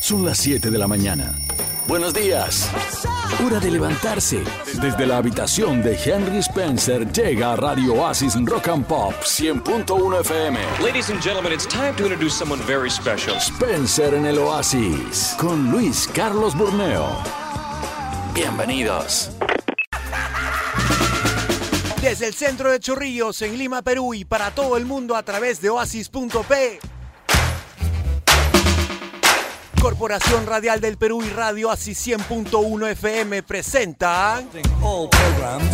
Son las 7 de la mañana. Buenos días. Hora de levantarse. Desde la habitación de Henry Spencer llega a Radio Oasis Rock and Pop 100.1 FM. Ladies and gentlemen, it's time to introduce someone very special. Spencer en el Oasis con Luis Carlos Burneo. Bienvenidos. Desde el centro de Chorrillos, en Lima, Perú y para todo el mundo a través de oasis.p. Corporación Radial del Perú y Radio Así 100.1 FM presentan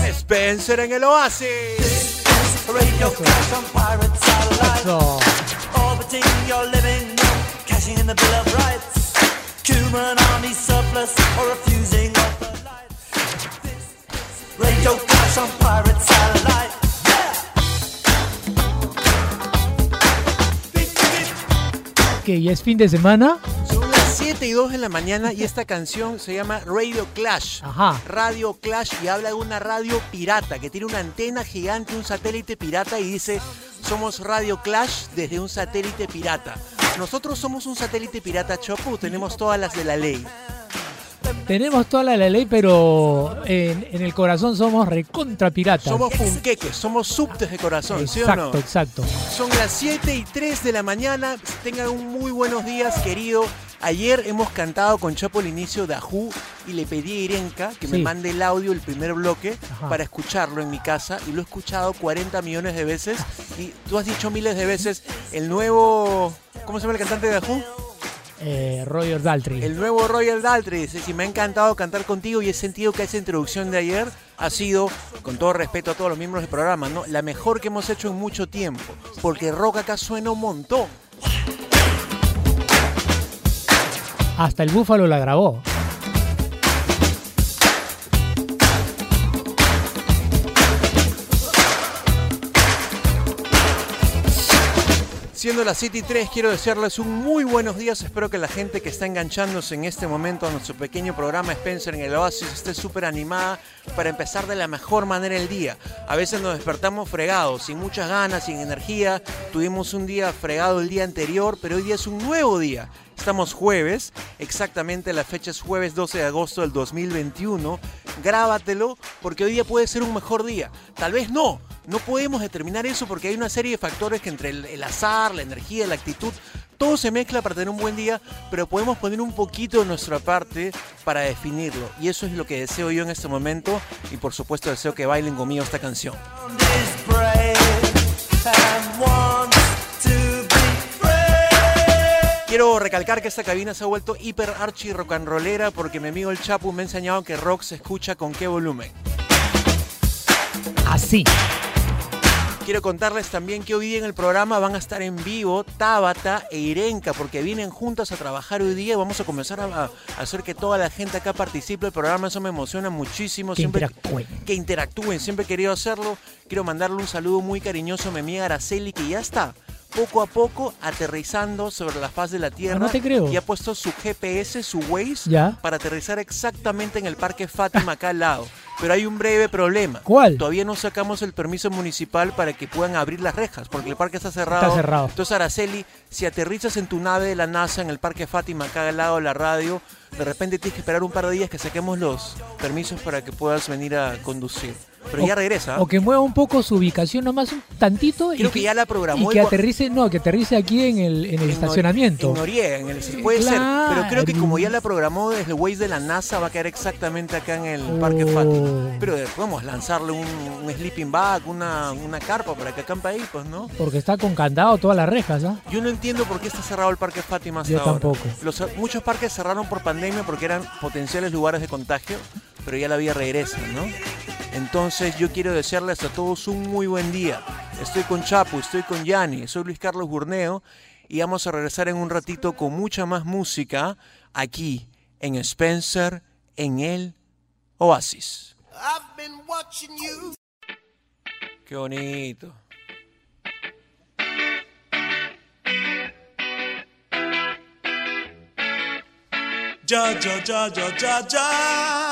Spencer en el Oasis. Eso. Que ya es fin de semana. Son las 7 y 2 de la mañana y esta canción se llama Radio Clash. Ajá. Radio Clash y habla de una radio pirata que tiene una antena gigante, un satélite pirata y dice somos Radio Clash desde un satélite pirata. Nosotros somos un satélite pirata Chopu, tenemos todas las de la ley. Tenemos toda la, la ley, pero en, en el corazón somos recontra piratas. Somos punqueques, somos subtes de corazón, ¿sí o exacto, no? exacto. Son las 7 y 3 de la mañana. Tengan un muy buenos días, querido. Ayer hemos cantado con Chapo el inicio de Ajú y le pedí a Irenka que me mande el audio, el primer bloque, Ajá. para escucharlo en mi casa. Y lo he escuchado 40 millones de veces. Y tú has dicho miles de veces el nuevo. ¿Cómo se llama el cantante de Ajú? Eh, Roger Daltrey. El nuevo Royal Daltrey. Dice: Si me ha encantado cantar contigo y he sentido que esa introducción de ayer ha sido, con todo respeto a todos los miembros del programa, ¿no? la mejor que hemos hecho en mucho tiempo. Porque rock acá suena un montón. Hasta el búfalo la grabó. Siendo las 7 y 3, quiero desearles un muy buenos días. Espero que la gente que está enganchándose en este momento a nuestro pequeño programa Spencer en el Oasis esté súper animada para empezar de la mejor manera el día. A veces nos despertamos fregados, sin muchas ganas, sin energía. Tuvimos un día fregado el día anterior, pero hoy día es un nuevo día. Estamos jueves, exactamente la fecha es jueves 12 de agosto del 2021. Grábatelo porque hoy día puede ser un mejor día. Tal vez no, no podemos determinar eso porque hay una serie de factores que entre el, azar, la energía, la actitud, todo se mezcla para tener un buen día, pero podemos poner un poquito de nuestra parte para definirlo. Y eso es lo que deseo yo en este momento y por supuesto deseo que bailen conmigo esta canción. Quiero recalcar que esta cabina se ha vuelto hiper archi rock and rollera porque mi amigo el Chapu me ha enseñado que rock se escucha con qué volumen. Así. Quiero contarles también que hoy día en el programa van a estar en vivo Tabata e Irenka porque vienen juntas a trabajar hoy día. Vamos a comenzar a, a hacer que toda la gente acá participe del programa. Eso me emociona muchísimo. Que siempre, interactúen. Que interactúen. Siempre he querido hacerlo. Quiero mandarle un saludo muy cariñoso a mi amiga Araceli que ya está poco a poco aterrizando sobre la faz de la Tierra. no te creo. Y ha puesto su GPS, su Waze, Ya. para aterrizar exactamente en el Parque Fátima acá al lado. Pero hay un breve problema. ¿Cuál? Todavía no sacamos el permiso municipal para que puedan abrir las rejas, porque el parque está cerrado. Está cerrado. Entonces, Araceli, si aterrizas en tu nave de la NASA en el Parque Fátima, acá al lado de la radio, de repente tienes que esperar un par de días que saquemos los permisos para que puedas venir a conducir. Pero ya regresa. O que mueva un poco su ubicación nomás un tantito Creo y que ya la programó y que aterrice, no, que aterrice aquí en el, en el en Nor- estacionamiento. En Noriega, en el, puede ser. Pero creo que como ya la programó desde el Waze de la NASA, va a quedar exactamente acá en el Oh. Parque Fátima. Pero eh, podemos lanzarle un, un sleeping bag, una, una carpa para que acampe ahí, pues, ¿no? Porque está con candado todas las rejas, ¿ah? Yo no entiendo por qué está cerrado el Parque Fátima hasta Yo ahora. tampoco. Los, muchos parques cerraron por pandemia porque eran potenciales lugares de contagio, pero ya la vida regresa, ¿no? Entonces yo quiero desearles a todos un muy buen día. Estoy con Chapo, estoy con Yanni, soy Luis Carlos Burneo y vamos a regresar en un ratito con mucha más música aquí en Spencer en el Oasis. I've been watching you. Qué bonito. Ya, ya, ya, ya, ya, ya,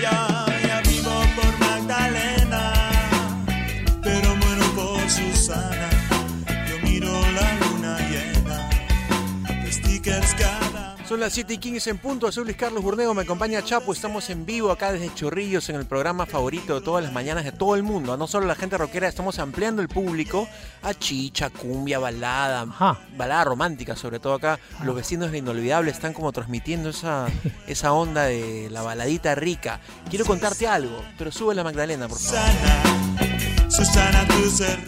ya Son las 7 y 15 en punto. Soy Luis Carlos Burneo, me acompaña Chapo. Estamos en vivo acá desde Chorrillos en el programa favorito de todas las mañanas de todo el mundo. No solo la gente rockera, estamos ampliando el público a chicha, cumbia, balada, Ajá. balada romántica, sobre todo acá. Los vecinos de Inolvidable están como transmitiendo esa, esa onda de la baladita rica. Quiero contarte algo, pero sube la Magdalena, por favor. Susana.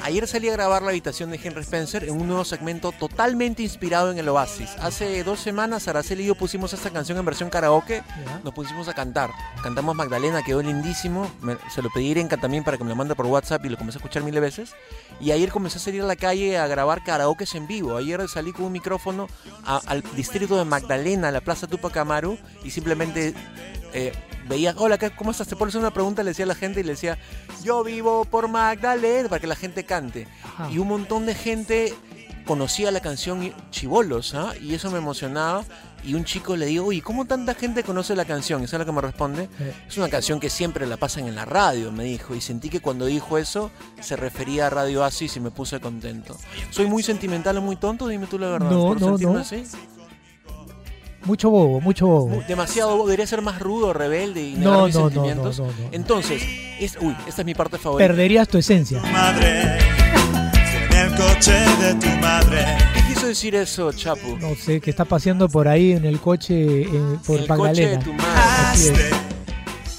Ayer salí a grabar la habitación de Henry Spencer en un nuevo segmento totalmente inspirado en el Oasis. Hace dos semanas Araceli y yo pusimos esta canción en versión karaoke, nos pusimos a cantar. Cantamos Magdalena, quedó lindísimo. Me- se lo pedí a Irenka también para que me lo mande por WhatsApp y lo comencé a escuchar miles veces. Y ayer comencé a salir a la calle a grabar karaoke en vivo. Ayer salí con un micrófono a- al distrito de Magdalena, a la Plaza Tupac Amaru, y simplemente eh, veía, hola, ¿qué- ¿cómo estás? Te pones una pregunta, le decía a la gente y le decía, yo vivo por Magdalena, para que la gente cante. Ajá. Y un montón de gente conocía la canción Chivolos, ¿ah? y eso me emocionaba. Y un chico le digo, oye, ¿cómo tanta gente conoce la canción? ¿Y sabes lo que me responde? Eh. Es una canción que siempre la pasan en la radio, me dijo. Y sentí que cuando dijo eso, se refería a Radio Asis y me puse contento. ¿Soy muy sentimental o muy tonto? Dime tú la verdad. No, ¿Por no, no. así? Mucho bobo, mucho bobo. Demasiado, debería ser más rudo, rebelde y No, negar mis no, no, sentimientos. no, no, no. Entonces, es, uy, esta es mi parte favorita. Perderías tu esencia. madre, en el coche de tu madre. ¿Qué quiso decir eso, Chapu? No sé, que está paseando por ahí en el coche eh, por el coche de Magdalena. tu madre.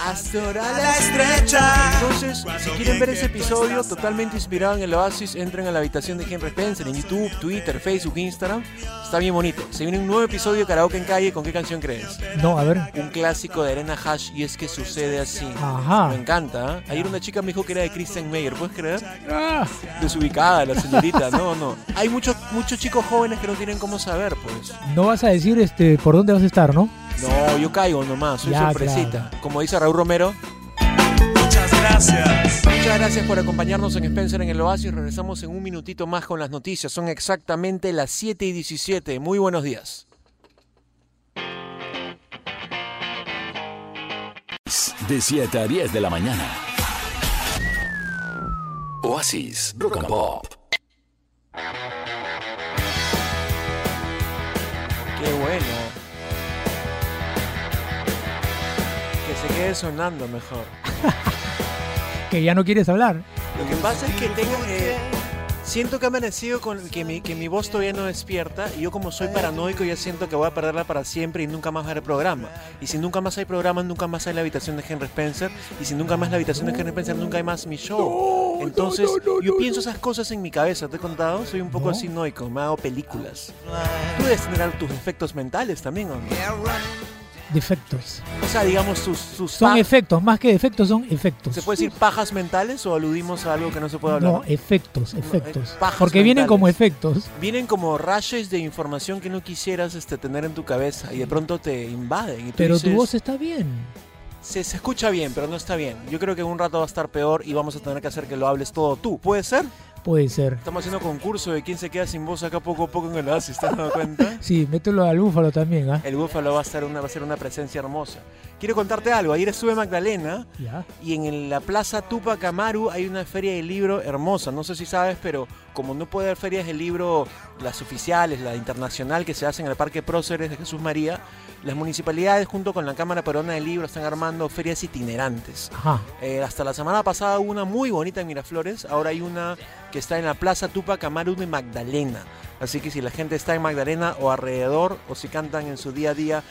Hasta la estrecha. Entonces, si quieren ver ese episodio totalmente inspirado en el Oasis, entren a la habitación de Henry Spencer en YouTube, Twitter, Facebook, Instagram. Está bien bonito. Se viene un nuevo episodio de Karaoke en Calle. ¿Con qué canción crees? No, a ver. Un clásico de Arena Hash y es que sucede así. Ajá. Me encanta. ¿eh? Ayer una chica me dijo que era de Kristen Meyer. ¿Puedes creer? Ah, Desubicada la señorita. No, no. Hay muchos muchos chicos jóvenes que no tienen cómo saber, pues. no vas a decir este por dónde vas a estar, ¿no? No, yo caigo nomás. Soy Ya, sorpresita. Como dice Raúl Romero. Muchas gracias. Muchas gracias por acompañarnos en Spencer en el Oasis. Regresamos en un minutito más con las noticias. Son exactamente las 7 y 17. Muy buenos días. De 7 a 10 de la mañana. Oasis, Rock and Pop. Qué bueno. Se quede sonando mejor. Que ya no quieres hablar. Lo que pasa es que tengo, eh, siento que ha amanecido con que mi, que mi voz todavía no despierta y yo como soy paranoico ya siento que voy a perderla para siempre y nunca más haber programa. Y si nunca más hay programa, nunca más hay la habitación de Henry Spencer. Y si nunca más la habitación de Henry Spencer, nunca hay más mi show. Entonces yo pienso esas cosas en mi cabeza, ¿te he contado? Soy un poco No. así noico, me hago películas. Tú debes tener tus efectos mentales también, ¿o no? Defectos. O sea, digamos sus... sus Son efectos, más que defectos, son efectos. ¿Se puede decir pajas mentales o aludimos a algo que no se puede hablar? No, efectos, efectos. pajas Porque vienen como efectos. Vienen como rayos de información que no quisieras este, tener en tu cabeza y de pronto te invaden. Y tú Pero tu voz está bien. se, se escucha bien, pero no está bien. Yo creo que en un rato va a estar peor y vamos a tener que hacer que lo hables todo tú. ¿Puede ser? Puede ser. Estamos haciendo concurso de quién se queda sin voz acá poco a poco en el Oasis, ¿te has dado cuenta? Sí, mételo al búfalo también, ¿ah? El búfalo va a, ser una, va a ser una presencia hermosa. Quiero contarte algo. Ayer estuve en Magdalena Ya. y en la Plaza Tupac Amaru hay una feria de libro hermosa. No sé si sabes, pero como no puede haber ferias de libro, las oficiales, la internacional que se hace en el Parque Próceres de Jesús María, las municipalidades junto con la Cámara Peruana del Libro están armando ferias itinerantes. Ajá. Eh, hasta la semana pasada hubo una muy bonita en Miraflores, ahora hay una que está en la Plaza Tupac Amaru de Magdalena. Así que si la gente está en Magdalena o alrededor, o si cantan en su día a día,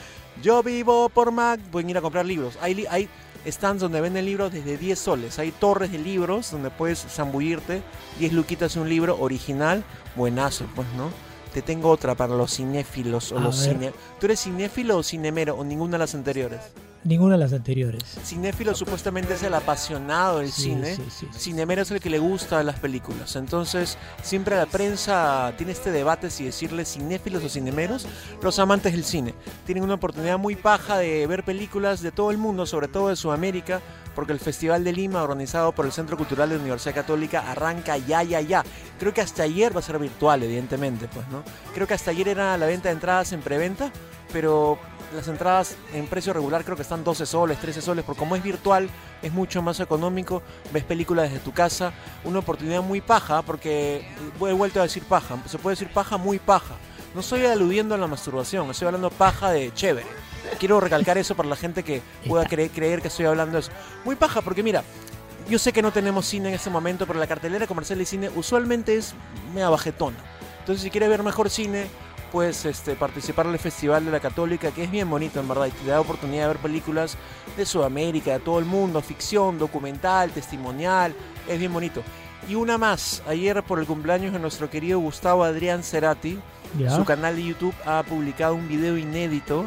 yo vivo por Mag, pueden ir a comprar libros. Hay, li- hay stands donde venden libros desde 10 soles, hay torres de libros donde puedes zambullirte, 10 luquitas un libro original, buenazo, pues, ¿no? Te tengo otra para los cinéfilos o A los ver. cine. ¿Tú eres cinéfilo o cinemero o ninguna de las anteriores? Ninguna de las anteriores. Cinéfilo supuestamente es el apasionado del Sí, cine. sí. Cinemero es el que le gusta las películas. Entonces, siempre la prensa tiene este debate si decirle cinéfilos o cinemeros. Los amantes del cine tienen una oportunidad muy paja de ver películas de todo el mundo, sobre todo de Sudamérica, porque el Festival de Lima, organizado por el Centro Cultural de la Universidad Católica, arranca ya, ya, ya. Creo que hasta ayer va a ser virtual, evidentemente, pues, ¿no? Creo que hasta ayer era la venta de entradas en preventa, pero las entradas en precio regular creo que están 12 soles, 13 soles, porque como es virtual es mucho más económico, ves películas desde tu casa, una oportunidad muy paja, porque he vuelto a decir paja, se puede decir paja muy paja, No estoy aludiendo a la masturbación, estoy hablando paja de chévere. Quiero recalcar eso para la gente que pueda cre- creer que estoy hablando de eso. Muy paja, porque mira, yo sé que no tenemos cine en este momento, pero la cartelera comercial de cine usualmente es mega bajetona. Entonces, si quieres ver mejor cine, puedes este, participar en el Festival de la Católica, que es bien bonito en verdad, y te da oportunidad de ver películas de Sudamérica, de todo el mundo, ficción, documental, testimonial, es bien bonito. Y una más, ayer por el cumpleaños de nuestro querido Gustavo Adrián Cerati, Ya. su canal de YouTube ha publicado un video inédito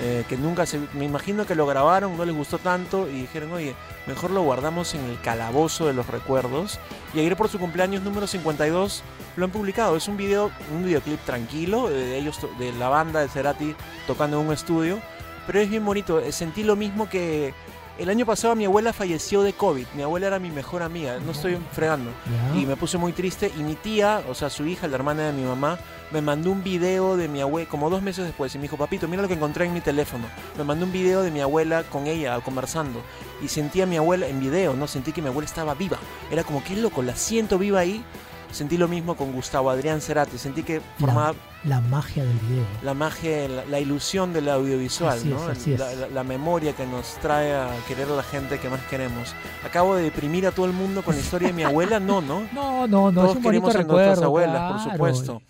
eh, que nunca se... Me imagino que lo grabaron, no les gustó tanto y dijeron, oye, mejor lo guardamos en el calabozo de los recuerdos. Y ayer por su cumpleaños número 52 lo han publicado. Es un video, un videoclip tranquilo de ellos, de la banda de Cerati tocando en un estudio. Pero es bien bonito. eh, Sentí lo mismo que el año pasado mi abuela falleció de COVID. Mi abuela era mi mejor amiga. No estoy fregando. Y me puse muy triste. Y mi tía, o sea, su hija, la hermana de mi mamá, me mandó un video de mi abuela, como dos meses después. Y me dijo, papito, mira lo que encontré en mi teléfono. Me mandó un video de mi abuela con ella, conversando. Y sentí a mi abuela en video, ¿no? Sentí que mi abuela estaba viva. Era como, qué loco, la siento viva ahí. Sentí lo mismo con Gustavo Adrián Cerati. Sentí que formaba La magia del video. la magia, la, la ilusión del audiovisual, Así ¿no? es, así es. La, la- la memoria que nos trae a querer a la gente que más queremos. Acabo de deprimir a todo el mundo con la historia de mi abuela, no, ¿no? No, no, no, Todos es un queremos a recuerdo. nuestras abuelas, por supuesto.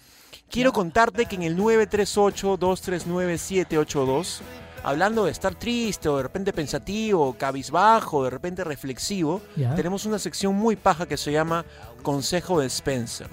Quiero contarte que en el 938-239-782, hablando de estar triste o de repente pensativo, cabizbajo, de repente reflexivo, Ya. tenemos una sección muy paja que se llama Consejo de Spencer.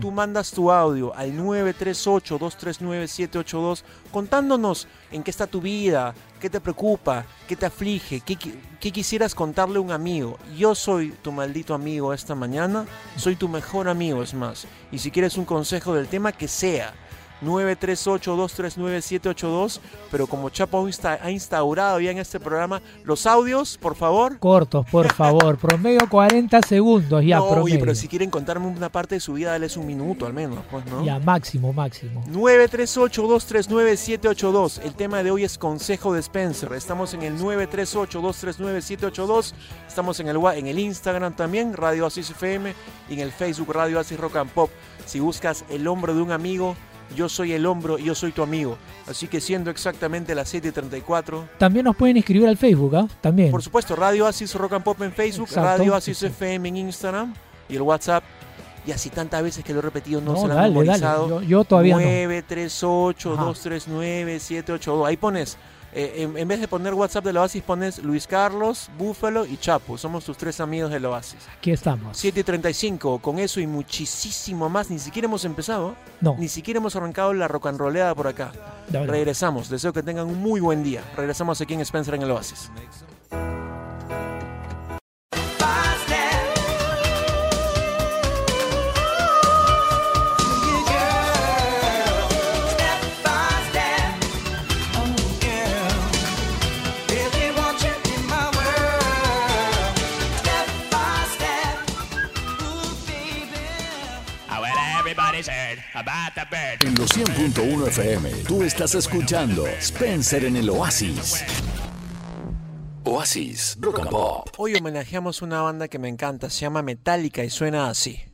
Tú mandas tu audio al 938-239-782 contándonos en qué está tu vida, qué te preocupa, qué te aflige, qué, qué quisieras contarle a un amigo. Yo soy tu maldito amigo esta mañana, soy tu mejor amigo, es más. Y si quieres un consejo del tema, que sea. 938-239-782, pero como Chapo insta- ha instaurado ya en este programa, los audios, por favor, Cortos, por favor. promedio 40 segundos ya, no, oye, pero si quieren contarme una parte de su vida, dales un minuto al menos, pues, ¿no? Ya, máximo, máximo. 938-239-782. El tema de hoy es Consejo de Spencer. Estamos en el 938-239-782. Estamos en el, en el Instagram también, Radio Asis FM, y en el Facebook Radio Asis Rock and Pop. Si buscas el hombro de un amigo, yo soy el hombro y yo soy tu amigo. Así que siendo exactamente las 7.34, También nos pueden escribir al Facebook, ¿ah? También. por supuesto, Radio Asis Rock and Pop en Facebook, Exacto, Radio Asis sí. FM en Instagram y el WhatsApp. Y así tantas veces que lo he repetido, no, No, se lo han dale, dale. memorizado. Yo, yo todavía no. 938-239-782. Ahí pones, eh, en, en vez de poner WhatsApp de la Oasis, pones Luis Carlos, Búfalo y Chapo. Somos tus tres amigos de la Oasis. Aquí estamos. 7 y 35, con eso y muchísimo más. Ni siquiera hemos empezado, No, ni siquiera hemos arrancado la rock and rollada por acá. no, no. Regresamos. Deseo que tengan un muy buen día. Regresamos aquí en Spencer en el Oasis. En los 100.1 FM, tú estás escuchando Spencer en el Oasis. Oasis, Rock and Pop. Hoy homenajeamos una banda que me encanta. Se llama Metallica y suena así.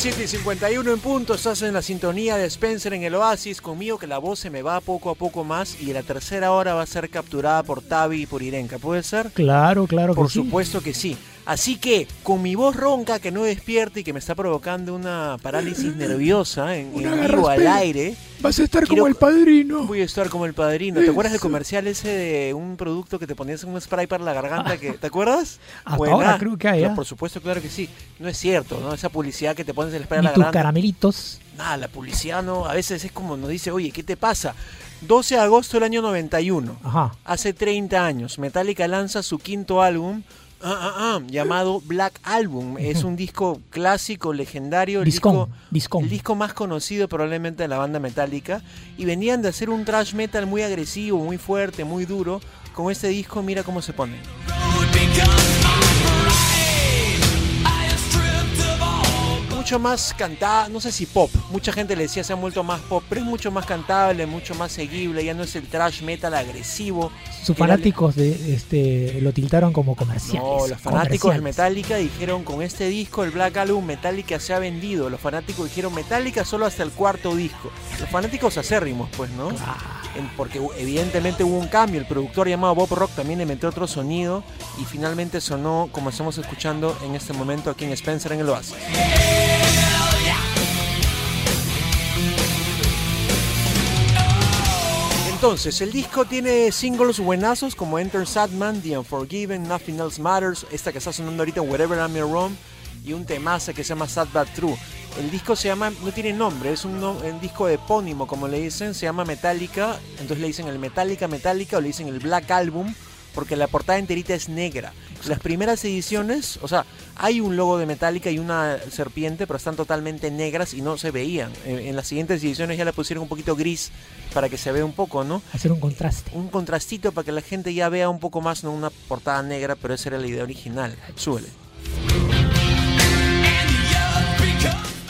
7 y 51 en punto, estás en la sintonía de Spencer en el Oasis, conmigo que la voz se me va poco a poco más y la tercera hora va a ser capturada por Tavi y por Irenka, ¿puede ser? Claro, claro Por que sí. supuesto que sí. Así que, con mi voz ronca que no despierta y que me está provocando una parálisis nerviosa en, en vivo al aire, Vas a estar Quiero- como el padrino. voy a estar como el padrino. ¿Te acuerdas del comercial ese de un producto que te ponías en un spray para la garganta? Que, ¿Te acuerdas? Hasta Buena. ahora creo que hay. Por supuesto, claro que sí. No es cierto, ¿no? Esa publicidad que te pones el spray a Y la tus garganta. caramelitos. Nada, la publicidad no, a veces es como nos dice, oye, ¿qué te pasa? 12 de agosto del año 91. Ajá. Hace 30 años, Metallica lanza su quinto álbum, Ah, ah, ah, llamado Black Album. Es un disco clásico, legendario. El disco, el disco más conocido probablemente de la banda metálica. Y venían de hacer un thrash metal muy agresivo, muy fuerte, muy duro. Con este disco, mira cómo se pone. Mucho más cantada, no sé si pop. Mucha gente le decía se han vuelto más pop, pero es mucho más cantable, mucho más seguible. Ya no es el thrash metal agresivo. Sus fanáticos de, este, lo tiltaron como comerciales. No, los fanáticos de. Metallica dijeron con este disco, el Black Album, Metallica se ha vendido. Los fanáticos dijeron Metallica solo hasta el cuarto disco. Los fanáticos acérrimos, pues, ¿no? Porque evidentemente hubo un cambio. El productor llamado Bob Rock también le metió otro sonido y finalmente sonó como estamos escuchando en este momento aquí en Spencer en el Oasis. Entonces, el disco tiene singles buenazos como Enter Sadman, The Unforgiven, Nothing Else Matters, esta que está sonando ahorita, Wherever I'm Rome, y un temazo que se llama Sad But True. El disco se llama, no tiene nombre, es un, un disco epónimo, como le dicen, se llama Metallica, entonces le dicen el Metallica Metallica o le dicen el Black Album, porque la portada enterita es negra. Las primeras ediciones, o sea, hay un logo de Metallica y una serpiente, pero están totalmente negras y no se veían. En, en las siguientes ediciones ya la pusieron un poquito gris para que se vea un poco, ¿no? Hacer un contraste. Un contrastito para que la gente ya vea un poco más, no una portada negra, pero esa era la idea original. Súbele.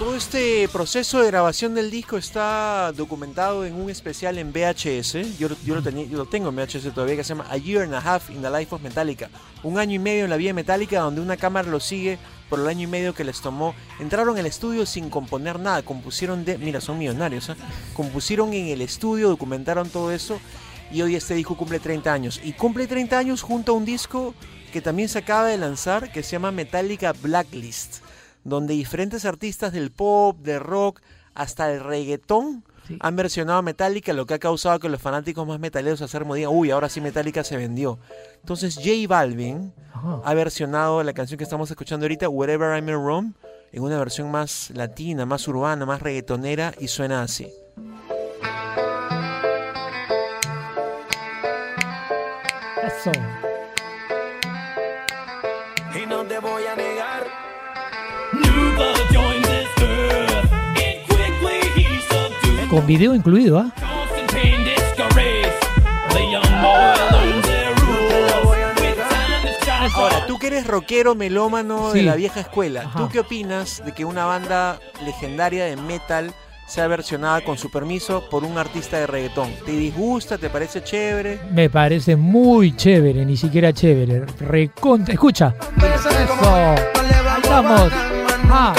Todo este proceso de grabación del disco está documentado en un especial en VHS. Yo, lo- tengo en VHS todavía que se llama A Year and a Half in the Life of Metallica. Un año y medio en la vida de Metallica donde una cámara lo sigue por el año y medio que les tomó. Entraron al estudio sin componer nada. Compusieron de... Mira, son millonarios. ¿ah? Compusieron en el estudio, documentaron todo eso. Y hoy este disco cumple 30 años. Y cumple 30 años junto a un disco que también se acaba de lanzar que se llama Metallica Blacklist donde diferentes artistas del pop, del rock, hasta el reggaetón Sí. han versionado a Metallica, lo que ha causado que los fanáticos más metaleros acermo digan, uy, ahora sí Metallica se vendió. Entonces J Balvin Ajá. ha versionado la canción que estamos escuchando ahorita, Wherever I'm in Rome, en una versión más latina, más urbana, más reggaetonera y suena así. Eso. Con video incluido, ¿ah? Ahora, tú que eres rockero melómano de la vieja escuela, Ajá. ¿tú qué opinas de que una banda legendaria de metal sea versionada con su permiso por un artista de reggaetón? ¿Te disgusta? ¿Te parece chévere? Me parece muy chévere, ni siquiera chévere. Recontra. Escucha. Eso. Vamos. Ah,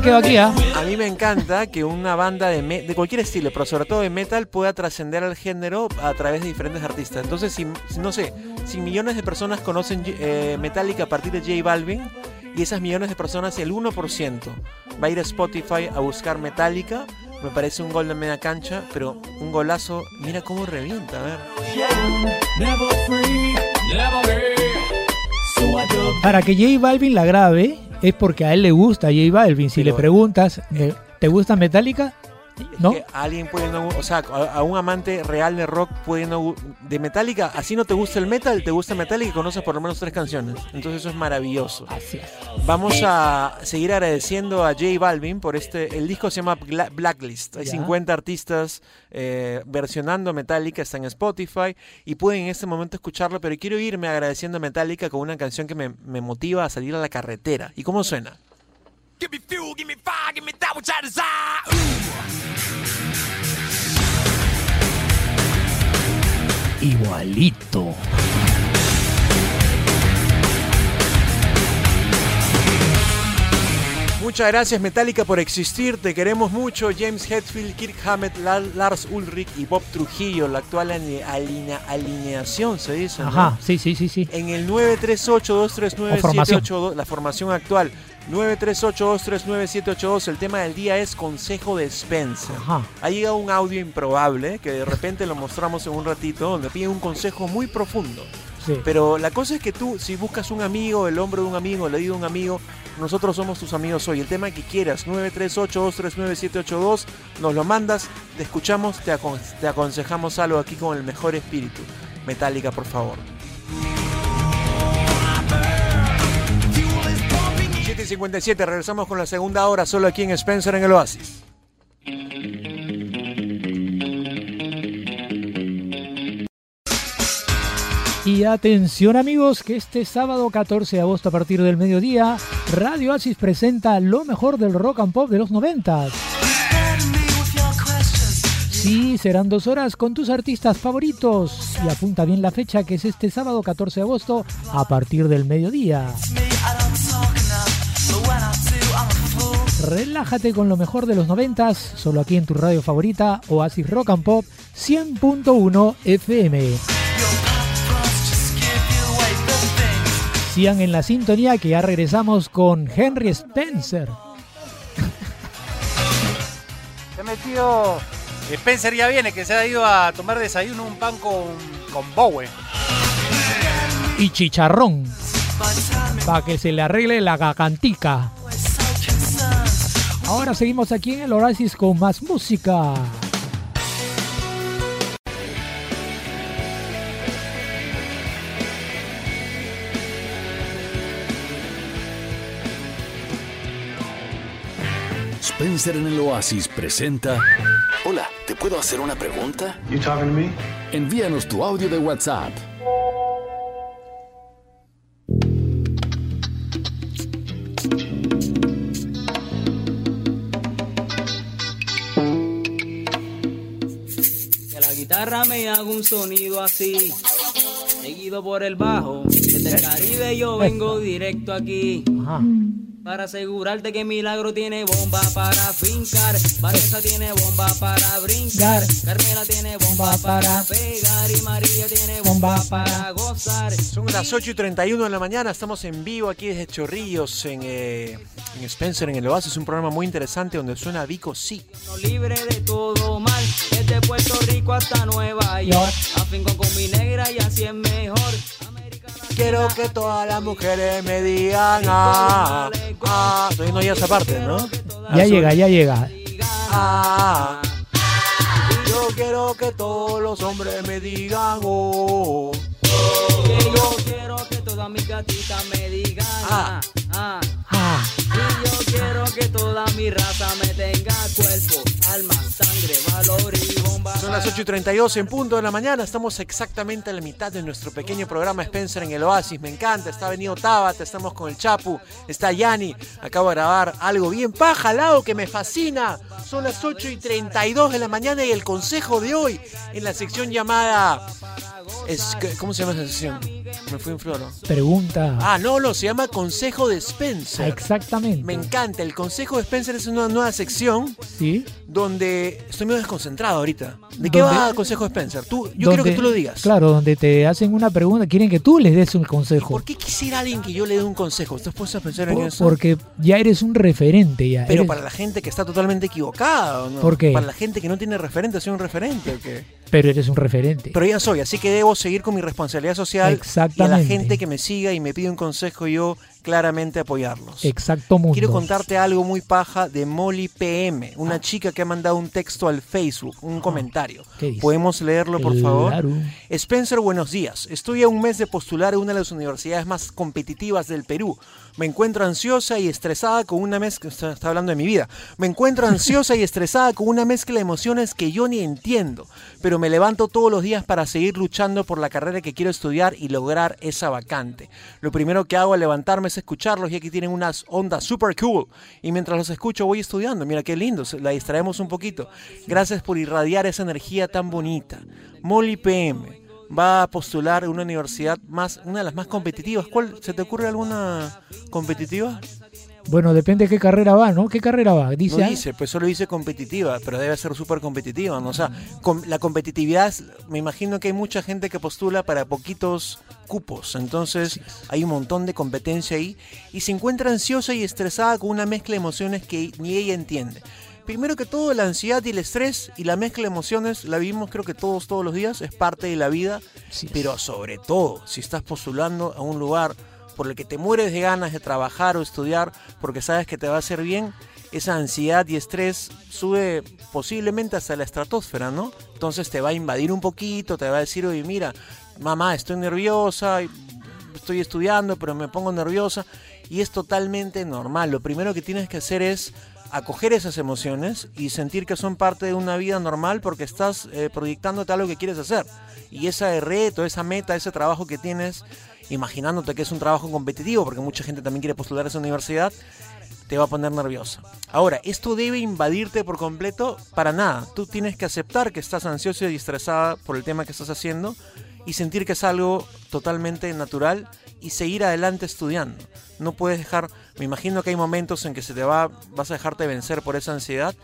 me quedo aquí, ¿ah? A mí me encanta que una banda de, me- de cualquier estilo, pero sobre todo de metal, pueda trascender al género a través de diferentes artistas. Entonces, si, si- no sé, si millones de personas conocen eh, Metallica a partir de J Balvin, y esas millones de personas, el 1% va a ir a Spotify a buscar Metallica, me parece un gol de media cancha, pero un golazo, mira cómo revienta, a ver. Para que J Balvin la grabe es porque a él le gusta J Balvin. Si Pero- le preguntas, eh, ¿te gusta Metallica? Es ¿No? que alguien puede no, o sea, a, a un amante real de rock puede no de Metallica, así no te gusta el metal, te gusta Metallica y conoces por lo menos tres canciones. Entonces eso es maravilloso. Así es. Vamos a seguir agradeciendo a J Balvin por este. El disco se llama Bla- Blacklist. Hay Ya. 50 artistas eh, versionando Metallica, está en Spotify y pueden en este momento escucharlo. Pero quiero irme agradeciendo a Metallica con una canción que me, me motiva a salir a la carretera. ¿Y cómo suena? Give me fuel, give me fire, give me that which I desire. Igualito. Muchas gracias Metallica por existir, te queremos mucho. James Hetfield, Kirk Hammett, La- Lars Ulrich y Bob Trujillo, la actual aline- alinea- alineación se dice. ¿no? Ajá, sí, sí, sí, sí. En el 938-239-782, O formación. la formación actual. 938-239-782, el tema del día es Consejo de Spencer. Ajá. Ha llegado un audio improbable que de repente lo mostramos en un ratito, donde pide un consejo muy profundo. Sí. Pero la cosa es que tú, si buscas un amigo, el hombro de un amigo, el oído de un amigo, nosotros somos tus amigos hoy. El tema que quieras, 938-239-782, nos lo mandas, te escuchamos, te, te aconsejamos algo aquí con el mejor espíritu. Metallica, por favor. 7 y 57, regresamos con la segunda hora solo aquí en Spencer en el Oasis. Y atención amigos, que este sábado 14 de agosto a partir del mediodía, Radio Oasis presenta lo mejor del rock and pop de los 90. Sí, serán dos horas con tus artistas favoritos. Y apunta bien la fecha que es este sábado 14 de agosto a partir del mediodía. Relájate con lo mejor de los 90 solo aquí en tu radio favorita, Oasis Rock and Pop 100.1 FM. Sigan en la sintonía que ya regresamos con Henry Spencer. Se metió. Spencer ya viene, que se ha ido a tomar desayuno un pan con, con Bowie. y chicharrón para que se le arregle la gagantica. Ahora seguimos aquí en el Oasis con más música. Spencer en el Oasis presenta. Hola, ¿te puedo hacer una pregunta? You talking to me? Envíanos tu audio de WhatsApp. Haga un sonido así, seguido por el bajo. Desde el Caribe yo vengo directo aquí. Ajá. Para asegurarte que Milagro tiene bomba para fincar, Vanessa tiene bomba para brincar, Carmela tiene bomba para pegar y María tiene bomba para gozar. Son las 8 y 31 de la mañana, estamos en vivo aquí desde Chorrillos, en, eh, en Spencer, en el Oasis, un programa muy interesante donde suena Vico Sí. Libre de todo mal, Puerto Rico hasta Nueva York, afinco con mi negra y así es mejor. Quiero que todas las mujeres me digan ah, ah. Todavía no ya esa parte, ¿no? Ya llega, ya llega. Ah, yo quiero que todos los hombres me digan oh. Que yo quiero que todas mis gatitas me digan ah, ah. Ah, Y yo quiero que toda mi raza me tenga cuerpo, alma, sangre, valor y. Son las 8 y 32 en punto de la mañana. Estamos exactamente a la mitad de nuestro pequeño programa Spencer en el Oasis. Me encanta. Está venido Tabata, estamos con el Chapu, está Yani. Acabo de grabar algo bien paja al lado que me fascina. Son las 8 y 32 de la mañana y el consejo de hoy en la sección llamada. Es, ¿Cómo se llama esa sección? Me fui en flor, ¿no? pregunta. Ah, no, no, se llama Consejo de Spencer. Exactamente. Me encanta. El Consejo de Spencer es una nueva sección Sí. donde estoy medio desconcentrado ahorita. ¿De qué va el Consejo Spencer? Tú, yo quiero que Donde- tú lo digas. Claro, donde te hacen una pregunta, quieren que tú les des un consejo. ¿Por qué quisiera alguien que yo le dé un consejo? ¿Estás puesto a pensar en Por- eso? porque ya eres un referente ya. Pero eres- para la gente que está totalmente equivocada, ¿o ¿no? ¿Por qué? Para la gente que no tiene referente, soy un referente. ¿o qué? pero eres un referente. Pero ya soy, así que debo seguir con mi responsabilidad social y a la Exactamente. gente que me siga y me pide un consejo, yo claramente apoyarlos. Exacto mundo. Quiero contarte algo muy paja de Molly PM, una chica que ha mandado un texto al Facebook, un comentario. ¿Qué dice? ¿Podemos leerlo, por favor? Claro. Spencer, buenos días. Estoy a un mes de postular en una de las universidades más competitivas del Perú. Me encuentro ansiosa y estresada con una mezcla. Hablando de mi vida. Me encuentro ansiosa y estresada con una emociones que yo ni entiendo. Pero me levanto todos los días para seguir luchando por la carrera que quiero estudiar y lograr esa vacante. Lo primero que hago al levantarme es escucharlos, ya que tienen unas ondas super cool. Y mientras los escucho, voy estudiando. Mira qué lindo. La distraemos un poquito. Gracias por irradiar esa energía tan bonita. Molly PM va a postular en una universidad más, una de las más competitivas. ¿Cuál se te ocurre alguna competitiva? Bueno, depende de qué carrera va, ¿no? ¿Qué carrera va? Dice, no ah, dice, pues solo dice competitiva, pero debe ser súper competitiva, ¿no? O sea, com- la competitividad, me imagino que hay mucha gente que postula para poquitos cupos, entonces hay un montón de competencia ahí y se encuentra ansiosa y estresada con una mezcla de emociones que ni ella entiende. Primero que todo, la ansiedad y el estrés y la mezcla de emociones la vivimos creo que todos, todos los días, es parte de la vida, Sí. pero sobre todo, si estás postulando a un lugar por el que te mueres de ganas de trabajar o estudiar porque sabes que te va a hacer bien, esa ansiedad y estrés sube posiblemente hasta la estratosfera, ¿no? Entonces te va a invadir un poquito, te va a decir, oye, mira, mamá, estoy nerviosa, estoy estudiando, pero me pongo nerviosa. Y es totalmente normal. Lo primero que tienes que hacer es acoger esas emociones y sentir que son parte de una vida normal porque estás eh, proyectándote a lo que quieres hacer. Y ese reto, esa meta, ese trabajo que tienes, imaginándote que es un trabajo competitivo, porque mucha gente también quiere postular a esa universidad, te va a poner nerviosa. Ahora, esto debe invadirte por completo para nada. Tú tienes que aceptar que estás ansiosa y estresada por el tema que estás haciendo y sentir que es algo totalmente natural y seguir adelante estudiando. No puedes dejar, me imagino que hay momentos en que se te va, vas a dejarte vencer por esa ansiedad,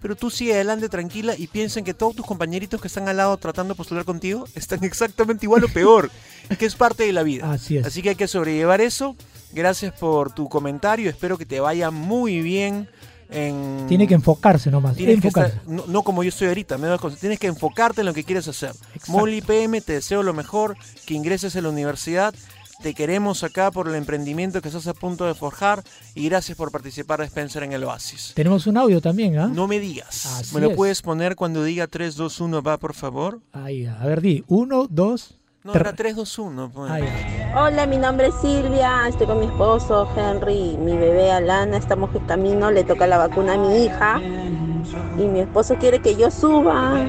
pero tú sigue adelante tranquila y piensa en que todos tus compañeritos que están al lado tratando de postular contigo están exactamente igual o peor, que es parte de la vida. Así es. Así que hay que sobrellevar eso. Gracias por tu comentario, espero que te vaya muy bien en... Tiene que enfocarse nomás. Tienes que enfocarse. estar- no, no como yo estoy ahorita, me tienes que enfocarte en lo que quieres hacer. Exacto. Molly PM, te deseo lo mejor, que ingreses a la universidad. Te queremos acá por el emprendimiento que estás a punto de forjar y gracias por participar de Spencer en el Oasis. Tenemos un audio también, ¿ah? No me digas. Así ¿Me lo es. puedes poner cuando diga 3, 2, 1, va, por favor? Ahí, a ver, di. Uno, dos, No, tres. era 3, 2, 1. pues. Hola, mi nombre es Silvia, estoy con mi esposo Henry y mi bebé Alana, estamos en camino, le toca la vacuna a mi hija y mi esposo quiere que yo suba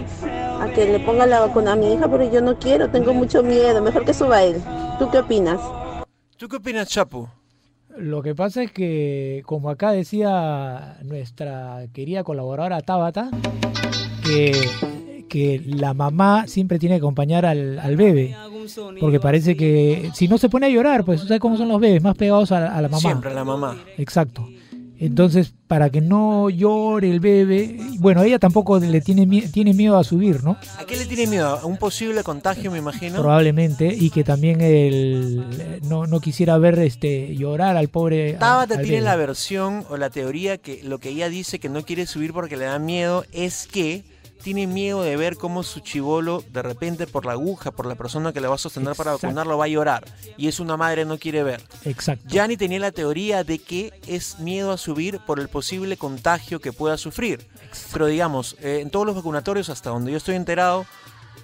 a que le ponga la vacuna a mi hija, pero yo no quiero, tengo mucho miedo, mejor que suba él. ¿Tú qué opinas? ¿Tú qué opinas, Chapo? Lo que pasa es que, como acá decía nuestra querida colaboradora Tabata, que, que la mamá siempre tiene que acompañar al, al bebé. Porque parece que si no se pone a llorar, pues ¿sabes cómo son los bebés? Más pegados a, a la mamá. Siempre la mamá. Exacto. Entonces, para que no llore el bebé, bueno, ella tampoco le tiene, tiene miedo a subir, ¿no? ¿A qué le tiene miedo? ¿A un posible contagio, me imagino? Probablemente, y que también él no, no quisiera ver este llorar al pobre. Tabata tiene bebé. la versión o la teoría que lo que ella dice que no quiere subir porque le da miedo es que tiene miedo de ver cómo su chivolo de repente por la aguja, por la persona que le va a sostener para vacunarlo va a llorar y es una madre no quiere ver. Exacto. Yanni tenía la teoría de que es miedo a subir por el posible contagio que pueda sufrir. Pero digamos, eh, en todos los vacunatorios, hasta donde yo estoy enterado,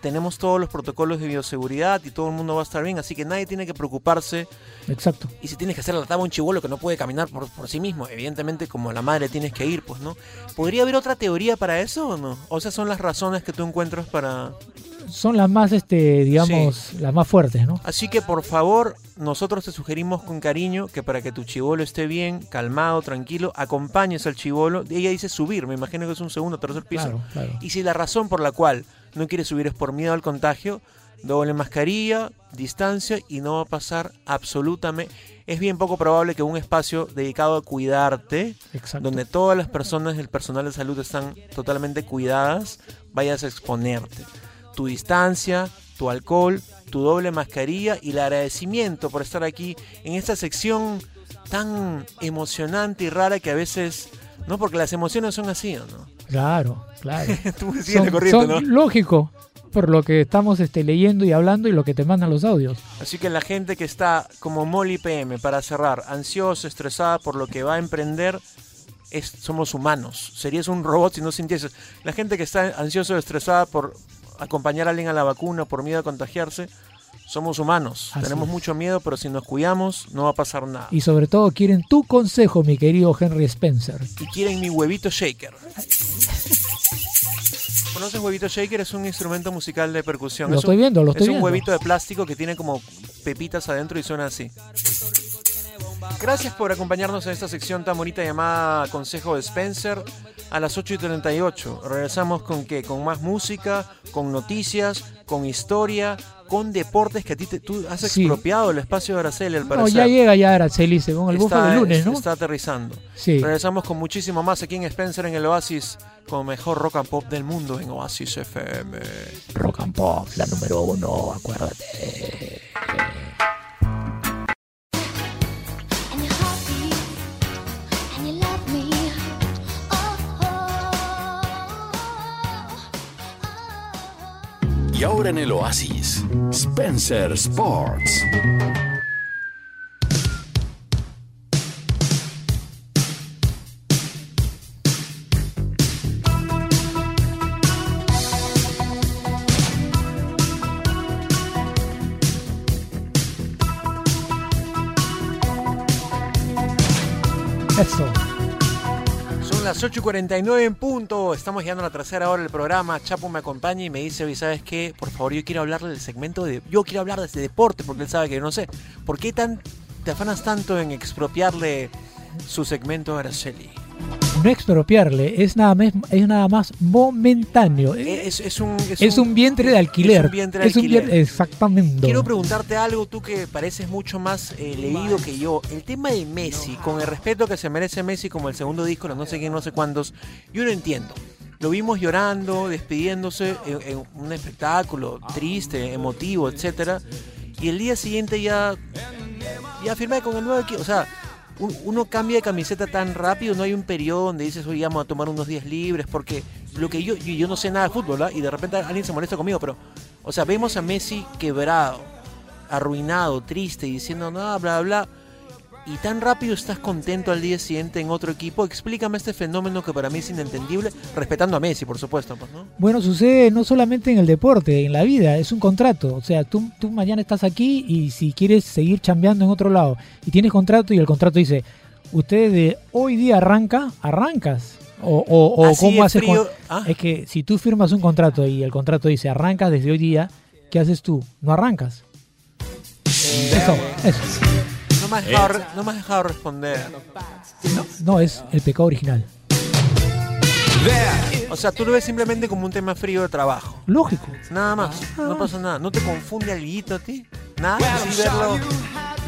tenemos todos los protocolos de bioseguridad y todo el mundo va a estar bien, así que nadie tiene que preocuparse Exacto. y si tienes que hacer la taba a un chivolo que no puede caminar por, por sí mismo, evidentemente como la madre tienes que ir, pues, ¿no? ¿Podría haber otra teoría para eso o no? O sea, son las razones que tú encuentras para... Son las más, este, digamos, las más fuertes, ¿no? Así que por favor, nosotros te sugerimos con cariño que para que tu chivolo esté bien, calmado, tranquilo, acompañes al chivolo. Ella dice subir, me imagino que es un segundo tercer piso. Claro, claro. Y si la razón por la cual no quiere subir es por miedo al contagio, doble mascarilla, distancia y no va a pasar absolutamente. Es bien poco probable que un espacio dedicado a cuidarte, Exacto. donde todas las personas del personal de salud están totalmente cuidadas, vayas a exponerte. Tu distancia, tu alcohol, tu doble mascarilla y el agradecimiento por estar aquí en esta sección tan emocionante y rara que a veces, ¿no? Porque las emociones son así, ¿o ¿no? Claro, claro. Tú Son- la corriente, son ¿no? Lógico, por lo que estamos este, leyendo y hablando y lo que te mandan los audios. Así que la gente que está como Molly PM, para cerrar, ansiosa, estresada por lo que va a emprender, es, somos humanos. Serías un robot si no sintieses. La gente que está ansiosa o estresada por acompañar a alguien a la vacuna, por miedo a contagiarse, somos humanos. Así Tenemos es. mucho miedo, pero si nos cuidamos, no va a pasar nada. Y sobre todo quieren tu consejo, mi querido Henry Spencer. Y quieren mi huevito shaker. ¿Conoces huevito shaker? Es un instrumento musical de percusión. Lo es estoy un, viendo, lo estoy Es un viendo. huevito de plástico que tiene como pepitas adentro y suena así. Gracias por acompañarnos en esta sección tan bonita llamada Consejo de Spencer a las 8 y 38. Regresamos con qué? Con más música, con noticias, con historia, con deportes que a ti te, tú has Sí. expropiado el espacio de Araceli al No, parecer. ya llega ya Araceli según el bufo del lunes, ¿no? Está aterrizando. Sí. Regresamos con muchísimo más aquí en Spencer en el Oasis, con mejor rock and pop del mundo en Oasis FM. Rock and Pop, la número uno, acuérdate. Y ahora en el oasis, Spencer Sports. Las 8 y 49 en punto. Estamos llegando a la tercera hora del programa. Chapo me acompaña y me dice, oye, ¿sabes qué? Por favor, yo quiero hablarle del segmento de... Yo quiero hablar de este deporte porque él sabe que yo no sé. ¿Por qué tan, te afanas tanto en expropiarle su segmento a Araceli? No expropiarle, es nada más, es nada más momentáneo. Es, es un, Es un vientre de alquiler. Es un vientre de alquiler. vientre- exactamente. Quiero preguntarte algo, tú que pareces mucho más eh, leído que yo. El tema de Messi, con el respeto que se merece Messi como el segundo disco, los no sé quién, no sé cuántos, yo lo entiendo. Lo vimos llorando, despidiéndose en, en un espectáculo triste, emotivo, etcétera. Y el día siguiente ya, ya firmé con el nuevo equipo. O sea, uno cambia de camiseta tan rápido, no hay un periodo donde dices, oye, vamos a tomar unos días libres, porque lo que yo, yo, no sé nada de fútbol, ¿ah? y de repente alguien se molesta conmigo, pero, o sea, vemos a Messi quebrado, arruinado, triste, diciendo, no, bla, bla, bla, y tan rápido estás contento al día siguiente en otro equipo. Explícame este fenómeno que para mí es inentendible, respetando a Messi, por supuesto, pues, ¿no? Bueno, sucede no solamente en el deporte, en la vida, es un contrato. O sea, tú, tú mañana estás aquí y si quieres seguir chambeando en otro lado y tienes contrato y el contrato dice, usted de hoy día arranca, arrancas. O, o, cómo haces con- ah. Es que si tú firmas un contrato y el contrato dice arrancas desde hoy día, ¿qué haces tú? No arrancas. Eso, eso. No me has dejado, re- no me has dejado responder. No, es el pecado original. O sea, tú lo ves simplemente como un tema frío de trabajo. Lógico. Nada más, no pasa nada. ¿No te confunde alguito a ti? Nada, así verlo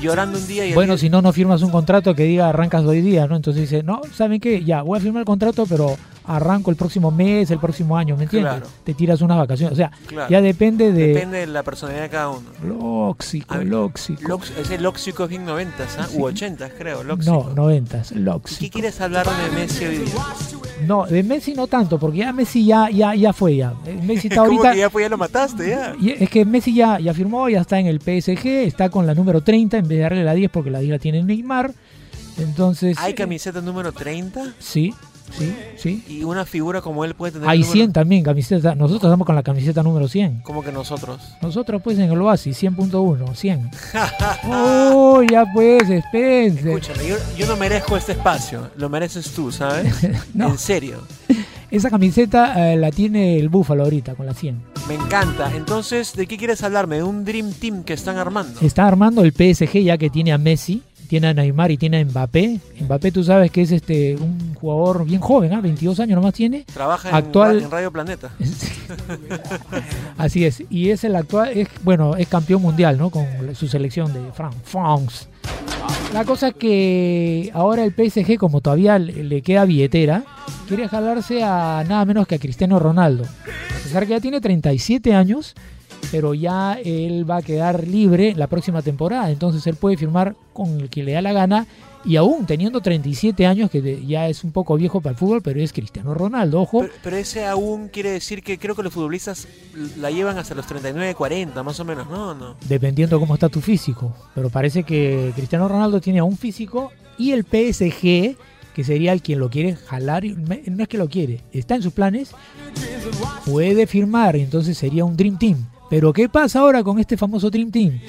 llorando un día y Bueno, día- si no, no firmas un contrato que diga arrancas hoy día, ¿no? Entonces dice, no, ¿saben qué? Ya, voy a firmar el contrato, pero arranco el próximo mes, el próximo año, ¿me entiendes? Claro. Te tiras unas vacaciones. O sea, Claro. ya depende de... Depende de la personalidad de cada uno. Lóxico, ver, lóxico. Lox- ese lóxico es bien 90, ¿ah? U 80, creo, lóxico. No, noventas, ¿Y lóxico. qué quieres hablar de Messi hoy día? No, de Messi no tanto, porque ya Messi ya, ya, ya fue ya. Eh, Messi está ¿Cómo ahorita... que ya, pues, ya lo mataste, ya? Es que Messi ya, ya firmó, ya está en el PSG, está con la número 30 en vez de darle la 10 porque la 10 la tiene Neymar. Entonces... ¿Hay camiseta número 30? Sí, sí, sí. Y una figura como él puede tener. Hay número- 100 también camisetas. Nosotros estamos con la camiseta número 100. Como que nosotros. Nosotros pues en el Oasis 100.1, 100. Oh, ya pues, Spencer. Escúchame, yo, yo no merezco este espacio. Lo mereces tú, ¿sabes? No. En serio. Esa camiseta eh, la tiene el Búfalo ahorita con la 100. Me encanta. Entonces, ¿de qué quieres hablarme? ¿De un Dream Team que están armando? Está armando el PSG ya que tiene a Messi, tiene a Neymar y tiene a Mbappé. Mbappé tú sabes que es este un jugador bien joven, ¿ah? 22 años nomás tiene. Trabaja en, Actual- en Radio Planeta. Así es. Y es el actual, es, bueno, es campeón mundial, ¿no? Con su selección de Fran- France. La cosa es que ahora el PSG, como todavía le queda billetera, quiere jalarse a nada menos que a Cristiano Ronaldo. A pesar que ya tiene 37 años, pero ya él va a quedar libre la próxima temporada. Entonces él puede firmar con el que le da la gana. Y aún teniendo 37 años, que ya es un poco viejo para el fútbol, pero es Cristiano Ronaldo, ojo. Pero, pero ese aún quiere decir que creo que los futbolistas la llevan hasta los 39, 40, más o menos. No, no. dependiendo cómo está tu físico. Pero parece que Cristiano Ronaldo tiene un físico y el PSG, que sería el quien lo quiere jalar, no es que lo quiere, está en sus planes, puede firmar, y entonces sería un Dream Team. Pero ¿qué pasa ahora con este famoso Dream Team?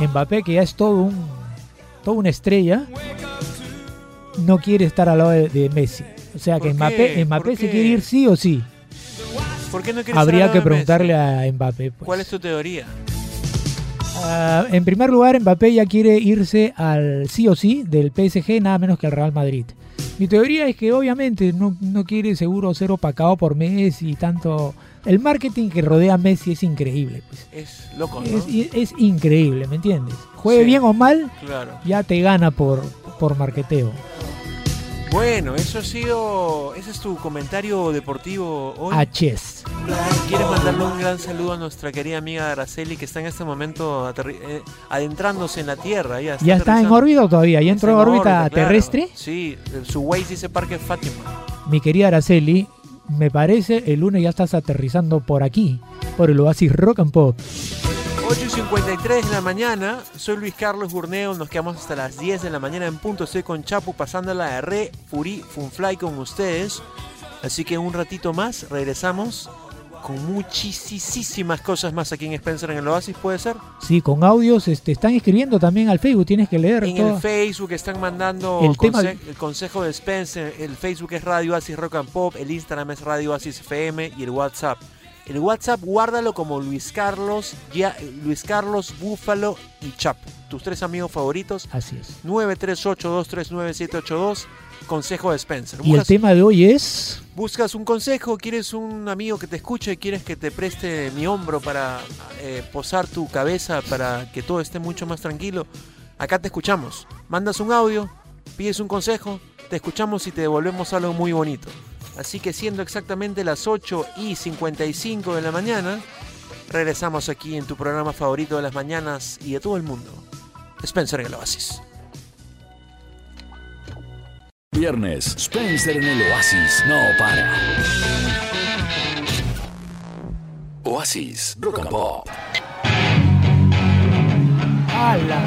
Mbappé, que ya es todo un, toda una estrella, no quiere estar al lado de, de Messi. O sea que ¿Por Mbappé? Mbappé ¿Por se quiere ir sí o sí. ¿Por qué no quieres Habría que Messi? preguntarle a Mbappé. pues. ¿Cuál es tu teoría? Ah, en primer lugar, Mbappé ya quiere irse al sí o sí del PSG, nada menos que al Real Madrid. Mi teoría es que obviamente no, no quiere seguro ser opacado por Messi y tanto... El marketing que rodea a Messi es increíble. Pues. Es loco, ¿no? Es, es increíble, ¿me entiendes? Juegue Sí. bien o mal, Claro. ya te gana por, por marketeo. Bueno, eso ha sido. Ese es tu comentario deportivo hoy. ¿Quieres mandarle un gran saludo a nuestra querida amiga Araceli que está en este momento eh, adentrándose en la Tierra? Ya está, ¿Ya está en órbita todavía? ¿Ya entró en órbita terrestre? Sí, eh, su Waze dice Parque Fátima. Mi querida Araceli, me parece, el lunes ya estás aterrizando por aquí, por el Oasis Rock and Pop. 8 y 53 de la mañana, soy Luis Carlos Burneo, nos quedamos hasta las 10 de la mañana en punto, estoy con Chapu pasándola de re, Furí, Funfly con ustedes, así que un ratito más regresamos con muchísimas cosas más aquí en Spencer en el Oasis, ¿puede ser? Sí, con audios, este, están escribiendo también al Facebook, tienes que leer. En todo. el Facebook están mandando El tema- el consejo de Spencer, el Facebook es Radio Oasis Rock and Pop, el Instagram es Radio Oasis FM y el WhatsApp. El WhatsApp guárdalo como Luis Carlos, ya, Luis Carlos, Búfalo y Chapo, tus tres amigos favoritos. Así es. 938-239-782, consejo de Spencer. Y el tema de hoy es... Buscas un consejo, quieres un amigo que te escuche, quieres que te preste mi hombro para eh, posar tu cabeza para que todo esté mucho más tranquilo. Acá te escuchamos. Mandas un audio, pides un consejo, te escuchamos y te devolvemos algo muy bonito. Así que siendo exactamente las 8 y 55 de la mañana, regresamos aquí en tu programa favorito de las mañanas y de todo el mundo. Spencer en el Oasis. Viernes, Spencer en el Oasis no para. Oasis Rock and Pop. ¡Hala!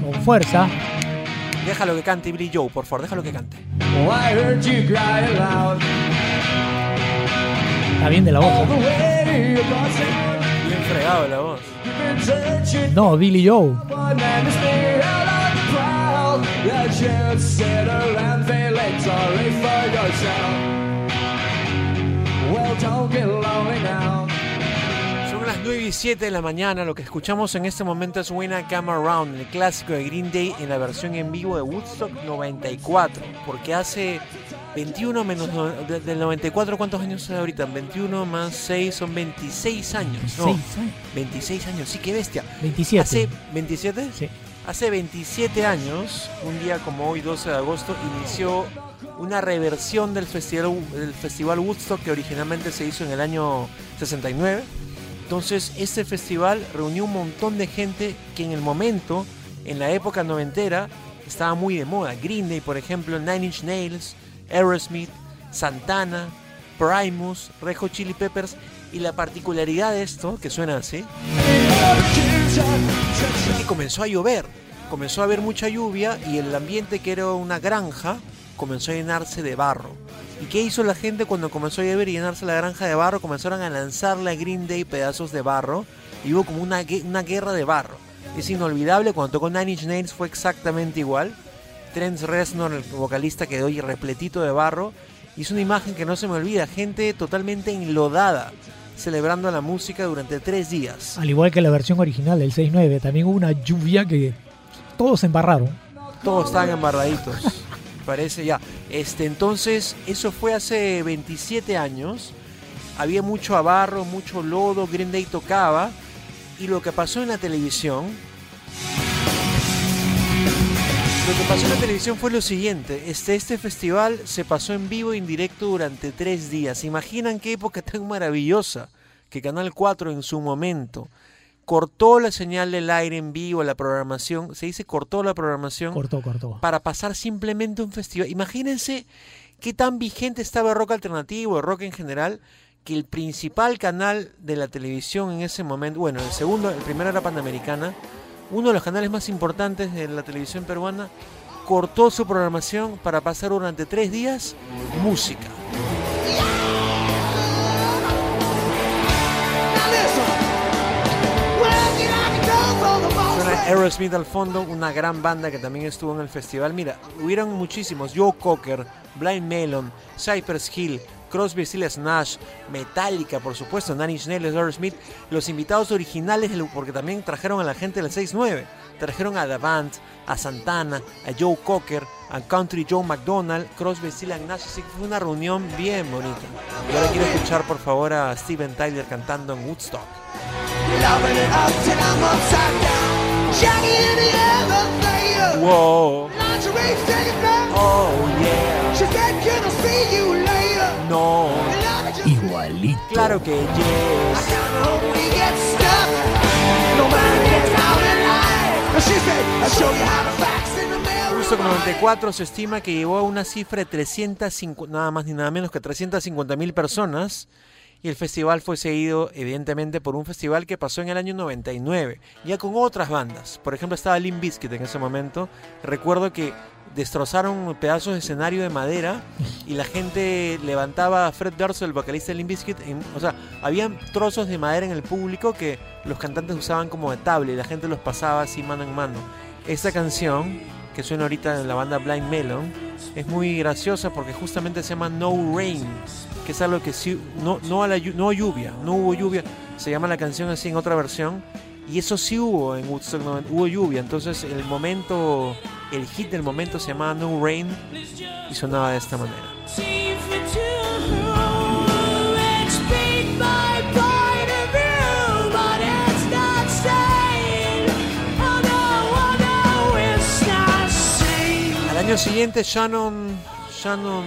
Con fuerza. Déjalo que cante Billy Joe, por favor, déjalo que cante. Oh, I heard you crying loud. Está bien de la voz. All the ¿eh? way across town. Bien fregado la voz. You've been searching No, Billy Joe. Well, don't get lonely now. Son las 9 y 7 de la mañana. Lo que escuchamos en este momento es When I Come Around, el clásico de Green Day en la versión en vivo de Woodstock 94. Porque hace 21 menos no- de- del 94, ¿cuántos años hace ahorita? 21 más 6 son 26 años. No, 26 años. 26 años, sí, qué bestia. 27. Hace 27? Sí. Hace 27 años, un día como hoy, 12 de agosto, inició una reversión del festival, del festival Woodstock que originalmente se hizo en el año 69. Entonces, este festival reunió un montón de gente que en el momento, en la época noventera, estaba muy de moda. Green Day, por ejemplo, Nine Inch Nails, Aerosmith, Santana, Primus, Red Hot Chili Peppers. Y la particularidad de esto, que suena así, es que comenzó a llover. Comenzó a haber mucha lluvia y el ambiente que era una granja comenzó a llenarse de barro. ¿Y qué hizo la gente cuando comenzó a llover y llenarse la granja de barro? Comenzaron a lanzarle a Green Day pedazos de barro y hubo como una, una guerra de barro. Es inolvidable, cuando tocó Nine Inch Nails fue exactamente igual. Trent Reznor, el vocalista, quedó ahí repletito de barro. Y es una imagen que no se me olvida, gente totalmente enlodada, celebrando la música durante tres días. Al igual que la versión original del 6.9, también hubo una lluvia que todos se embarraron. Todos estaban embarraditos. Parece ya. Este, entonces, eso fue hace 27 años. Había mucho abarro, mucho lodo, Green Day tocaba. Y lo que pasó en la televisión. Lo que pasó en la televisión fue lo siguiente. Este, este festival se pasó en vivo e indirecto durante tres días. ¿Se imaginan qué época tan maravillosa? Que Canal 4 en su momento cortó la señal del aire en vivo, la programación. Se dice cortó la programación Cortó, cortó. para pasar simplemente un festival. Imagínense qué tan vigente estaba el rock alternativo, el rock en general, que el principal canal de la televisión en ese momento, bueno, el segundo, el primero era Panamericana, uno de los canales más importantes de la televisión peruana, cortó su programación para pasar durante tres días música. Aerosmith al fondo, una gran banda que también estuvo en el festival. Mira, hubieron muchísimos. Joe Cocker, Blind Melon, Cypress Hill, Crosby, Stills Nash, Metallica, por supuesto, Inch Nails, Aerosmith. Los invitados originales, porque también trajeron a la gente del 6-9. Trajeron a The Band, a Santana, a Joe Cocker, a Country Joe McDonald, Crosby, Stills Nash. Así que fue una reunión bien bonita. Y ahora quiero escuchar, por favor, a Steven Tyler cantando en Woodstock. Whoa. Oh yeah. No. Igualito. Claro que yes. Justo Woodstock 94 se estima que llevó a una cifra de 350, nada más ni nada menos que 350 mil personas. Y el festival fue seguido, evidentemente, por un festival que pasó en el año 99, ya con otras bandas. Por ejemplo, estaba Limp Bizkit en ese momento. Recuerdo que destrozaron pedazos de escenario de madera y la gente levantaba a Fred Durst, el vocalista de Limp Bizkit. en- o sea, habían trozos de madera en el público que los cantantes usaban como de tabla y la gente los pasaba así mano en mano. Esta canción, que suena ahorita en la banda Blind Melon, es muy graciosa porque justamente se llama No Rain, que es algo que sí, no, no, a no lluvia, no hubo lluvia, se llama la canción así en otra versión, y eso sí hubo en Woodstock, 90, hubo lluvia, entonces el momento, el hit del momento se llamaba No Rain y sonaba de esta manera. Al año siguiente, Shannon, Shannon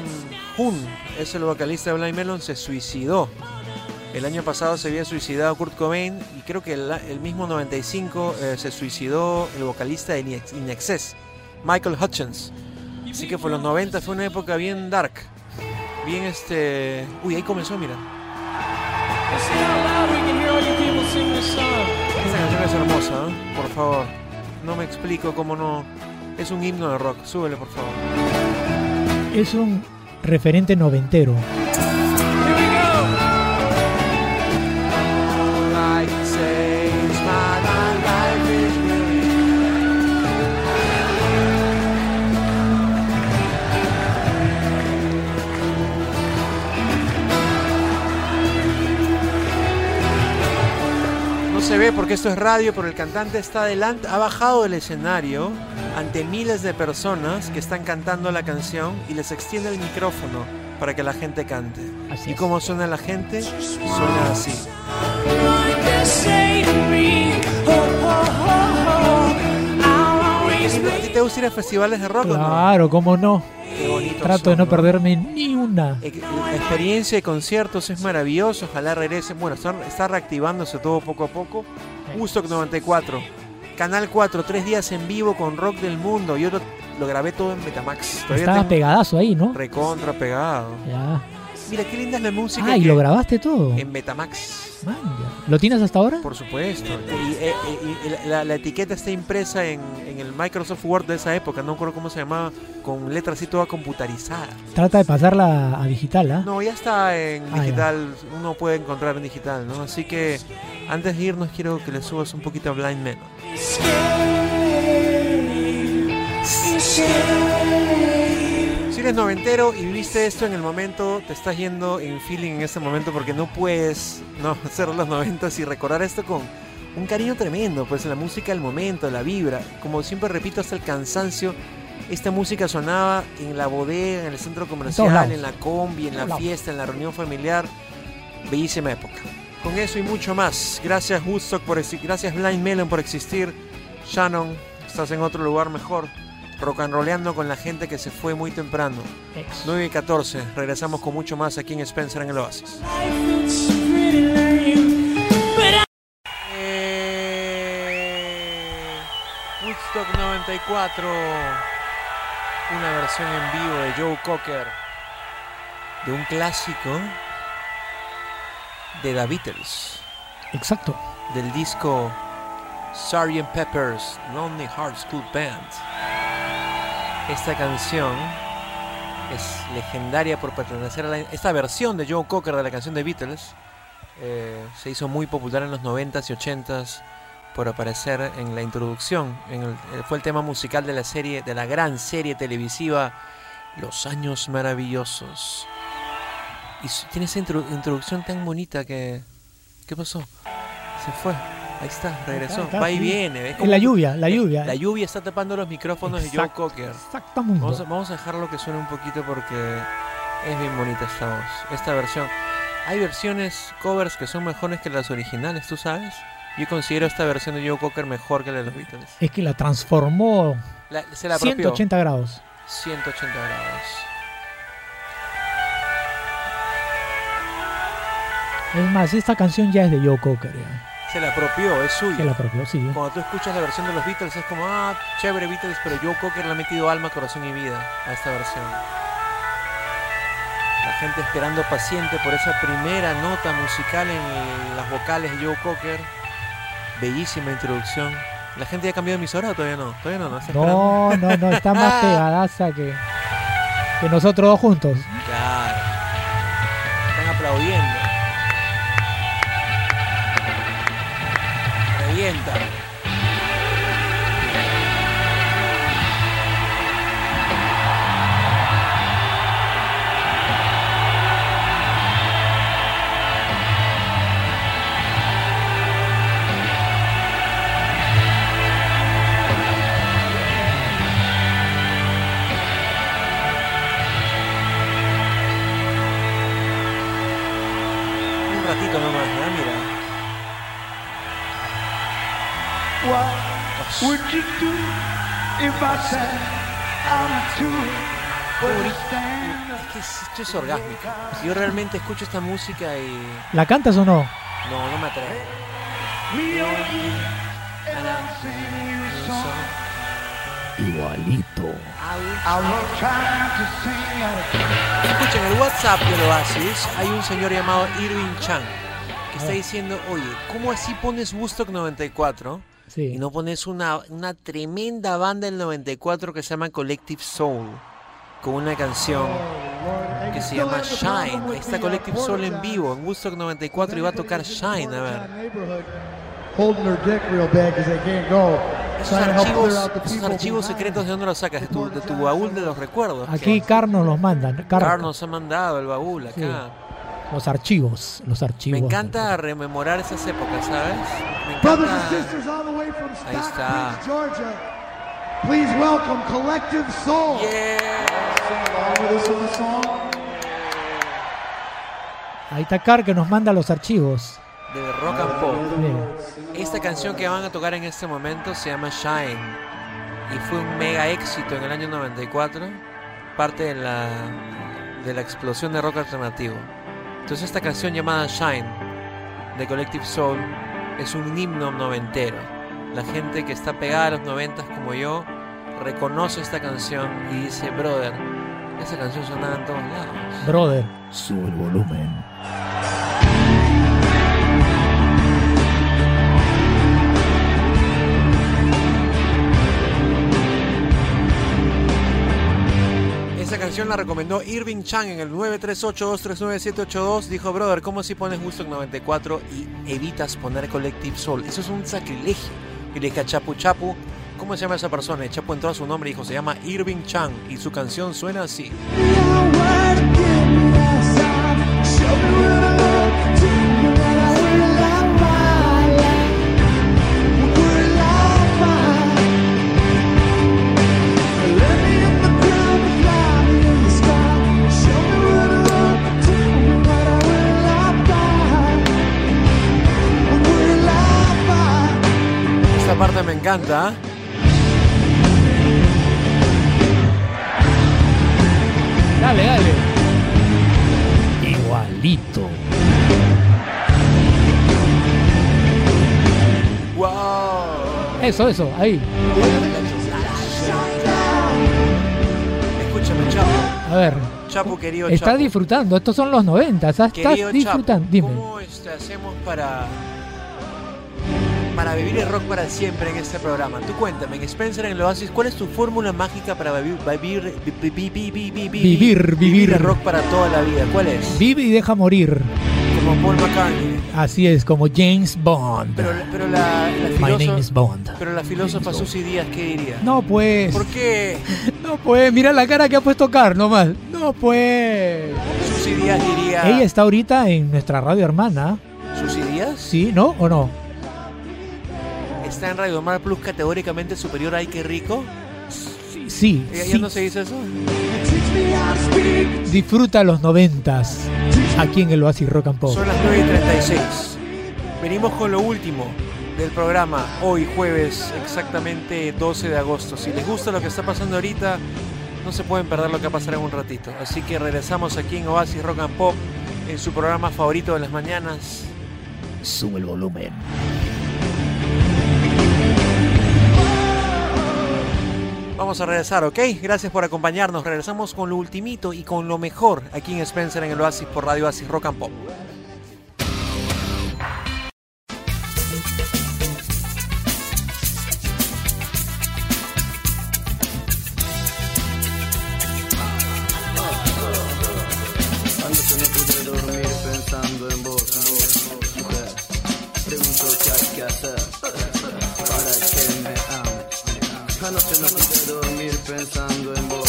Hoon, es el vocalista de Blind Melon, se suicidó. El año pasado se había suicidado Kurt Cobain y creo que el, mismo 95 eh, se suicidó el vocalista de In Excess, Michael Hutchins. Así que por los 90 fue una época bien dark. Bien este... Uy, ahí comenzó, mira. Esta canción es hermosa, ¿eh? por favor. No me explico cómo no... Es un himno de rock. Súbele, por favor. Es un referente noventero. Ve porque esto es radio, pero el cantante está adelante, ha bajado del escenario ante miles de personas que están cantando la canción y les extiende el micrófono para que la gente cante. Así ¿Y cómo suena la gente? Suena así. ¿A ti te gusta ir a festivales de rock o no? Claro, cómo no. Qué Trato de no perderme ni una. La experiencia de conciertos es maravillosa, ojalá regrese. Bueno, está, está reactivándose todo poco a poco. Woodstock 94, Canal 4, tres días en vivo con rock del mundo. Yo lo, lo grabé todo en Betamax. Todavía Estabas tengo pegadazo ahí, ¿no? recontra pegado. Ya. Mira qué linda es la música. Ah, y que- lo grabaste todo. En Betamax, Man, ya. ¿Lo tienes hasta ahora? por supuesto. Y, eh, eh, y la, etiqueta está impresa en, en el Microsoft Word de esa época, no me acuerdo cómo se llamaba, con letras así toda computarizada. Trata de pasarla a digital, ¿ah? No, ya está en Ah, ya. digital, uno puede encontrar en digital, ¿no? Así que antes de irnos quiero que le subas un poquito a Blind Melon. Si eres noventero y viviste esto en el momento, te estás yendo en feeling en este momento porque no puedes no hacer los noventas y recordar esto con un cariño tremendo, pues la música, el momento, la vibra. Como siempre repito hasta el cansancio, esta música sonaba en la bodega, en el centro comercial, en la combi, en la fiesta, en la reunión familiar. Bellísima época. Con eso y mucho más. Gracias Woodstock por existir. Gracias Blind Melon por existir. Shannon, estás en otro lugar mejor. Rock and rollando con la gente que se fue muy temprano. Ex. 9 y 14. Regresamos con mucho más aquí en Spencer en el Oasis. Eh, Woodstock 94. Una versión en vivo de Joe Cocker. De un clásico de The Beatles. Exacto. Del disco Sgt. Pepper's Lonely Hearts Club Band. Esta canción es legendaria por pertenecer a la- esta versión de Joe Cocker de la canción de Beatles. eh, se hizo muy popular en los 90s y 80s por aparecer en la introducción. Eh, fue el tema musical de la serie, de la gran serie televisiva Los Años Maravillosos. Y tiene esa intro- introducción tan bonita que... ¿Qué pasó? Se fue. Ahí está, regresó. está, Va y sí. viene. ¿ves la lluvia, la lluvia. La lluvia está tapando los micrófonos de Joe. Cocker. Exactamente. Vamos a, vamos a dejarlo que suene un poquito porque es bien bonita esta voz, esta versión. Hay versiones, covers que son mejores que las originales, ¿tú sabes? Yo considero esta versión de Joe Cocker mejor que la de los Beatles. Es que la transformó La- se la apropió. 180 grados. 180 grados. Es más, esta canción ya es de Joe Cocker. ya. Se la apropió, es suya. Se la apropió, sí. Cuando tú escuchas la versión de los Beatles es como, ah, chévere Beatles, pero Joe Cocker le ha metido alma, corazón y vida a esta versión. La gente esperando paciente por esa primera nota musical en las vocales de Joe Cocker. Bellísima introducción. ¿La gente ya cambió de emisora o todavía no? Todavía no, no está. No, no, no, está más pegadaza que, que nosotros dos juntos. Claro. Están aplaudiendo. 80. Es que es- esto es orgásmico. Yo realmente escucho esta música y. ¿La cantas o no? No, no me atrevo. Igualito. Escuchen, en el WhatsApp del Oasis hay un señor llamado Irving Chan que está diciendo, oye, ¿cómo así pones Woodstock 94 Sí. y no pones una, una tremenda banda del 94 que se llama Collective Soul con una canción que se llama Shine? Está Collective Soul en vivo en Woodstock 94 y va a tocar Shine, a ver. holding their dick real bad because they can't go. Esos archivos, esos archivos secretos, ¿de dónde los sacas? ¿De tu, de tu baúl de los recuerdos? Aquí Car nos los mandan. Car, nos ha mandado el baúl acá. Sí. Los archivos. Los archivos. Me encanta rememorar esas épocas, ¿sabes? Me encanta. Ahí está. Stockbridge, Georgia. Please welcome Collective Soul. Ahí está Car que nos manda los archivos. De rock and pop. Esta canción que van a tocar en este momento se llama Shine. Y fue un mega éxito en el año 94. Parte de la, de la explosión de rock alternativo. Entonces esta canción llamada Shine de Collective Soul es un himno noventero. La gente que está pegada a los noventas como yo reconoce esta canción y dice, brother, esa canción sonaba en todos lados. Brother, sube el volumen. Esa canción la recomendó Irving Chang en el 938-239-782. Dijo, brother, ¿cómo si pones Woodstock 94 y evitas poner Collective Soul? Eso es un sacrilegio. Y le dije a Chapu, Chapu, ¿cómo se llama esa persona? Chapu entró a su nombre y dijo, se llama Irving Chang. Y su canción suena así. Encanta. ¿eh? Dale, dale. Igualito. ¡Wow! Eso, eso, ahí. Escúchame, Chapu. A ver. Chapu, querido Está Chapu. disfrutando. Estos son los 90. ¿Estás Querido disfrutando? Chapu, Dime. ¿cómo hacemos para, para vivir el rock para siempre en este programa? Tú cuéntame, en Spencer en el Oasis, ¿cuál es tu fórmula mágica para vivir, vivir, vi- vi- vi- vi- vi- vi- Vivir, vivir. el rock para toda la vida? ¿Cuál es? Vive y deja morir. Como Paul McCartney. Así es, como James Bond. Pero, pero la, la My name is Bond. pero la filósofa Susy Díaz, ¿qué diría? No pues. ¿Por qué No pues. Mira la cara que ha puesto Car nomás. No pues. Susy Díaz diría... Ella está ahorita en nuestra radio hermana. ¿Susy Díaz? ¿Sí? ¿No? ¿O no? ¿Está en Radio Mar Plus categóricamente superior a Ay, qué rico? Sí. ¿Ya, ya sí. no se dice eso? Disfruta los noventas. Aquí en el Oasis Rock and Pop. Son las 9 y 36. Venimos con lo último del programa hoy jueves, exactamente 12 de agosto. Si les gusta lo que está pasando ahorita, no se pueden perder lo que va a pasar en un ratito. Así que regresamos aquí en Oasis Rock and Pop, en su programa favorito de las mañanas. Sube el volumen. Vamos a regresar, ¿ok? Gracias por acompañarnos. Regresamos con lo ultimito y con lo mejor aquí en Spencer en el Oasis por Radio Oasis Rock and Pop. Pensando en vos,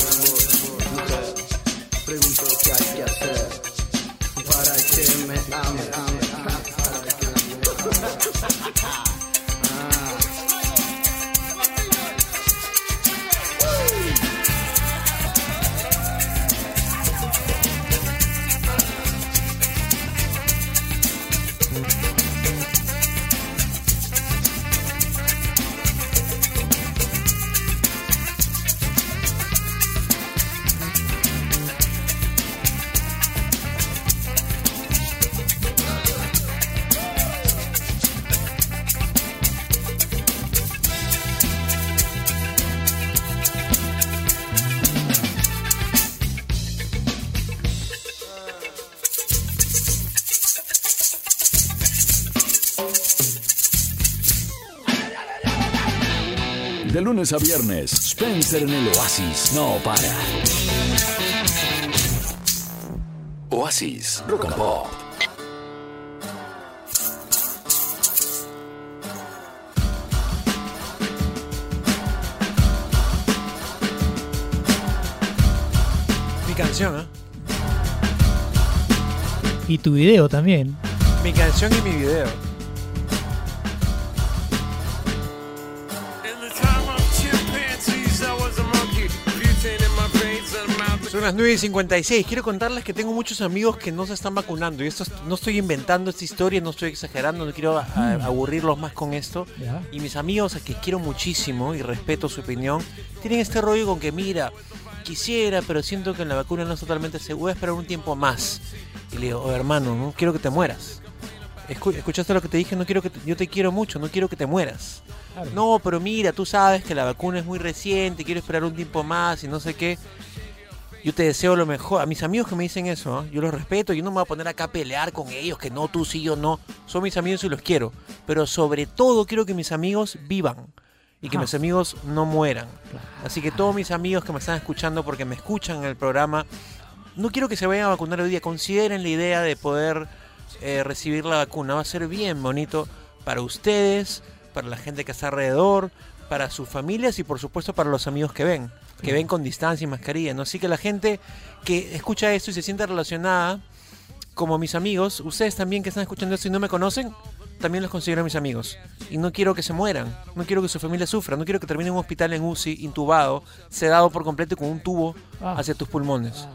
lunes a viernes, Spencer en el Oasis no para. Oasis Rock and Pop. Mi canción, ¿eh? Y tu video también. Mi canción y mi video. Las 9 y 56. Quiero contarles que tengo muchos amigos que no se están vacunando. Y esto es- no estoy inventando esta historia, no estoy exagerando, no quiero a- aburrirlos más con esto. Y mis amigos, a que quiero muchísimo y respeto su opinión, tienen este rollo con que, mira, quisiera, pero siento que la vacuna no es totalmente segura, voy a esperar un tiempo más. Y le digo, "Oh, hermano, no quiero que te mueras. Escu- ¿Escuchaste lo que te dije? No quiero que te- yo te quiero mucho, no quiero que te mueras. Claro. No, pero mira, tú sabes que la vacuna es muy reciente, quiero esperar un tiempo más y no sé qué. Yo te deseo lo mejor. A mis amigos que me dicen eso, ¿ah? yo los respeto. Yo no me voy a poner acá a pelear con ellos, que no, tú sí, yo no. Son mis amigos y los quiero. Pero sobre todo quiero que mis amigos vivan y que Ajá. mis amigos no mueran. Así que todos mis amigos que me están escuchando porque me escuchan en el programa, no quiero que se vayan a vacunar hoy día. Consideren la idea de poder eh, recibir la vacuna. Va a ser bien bonito para ustedes, para la gente que está alrededor, para sus familias y por supuesto para los amigos que ven, que ven con distancia y mascarilla. ¿no? Así que la gente que escucha esto y se siente relacionada, como mis amigos, ustedes también que están escuchando esto y no me conocen, también los considero mis amigos. Y no quiero que se mueran, no quiero que su familia sufra, no quiero que termine en un hospital en UCI, intubado, sedado por completo y con un tubo Ah. hacia tus pulmones.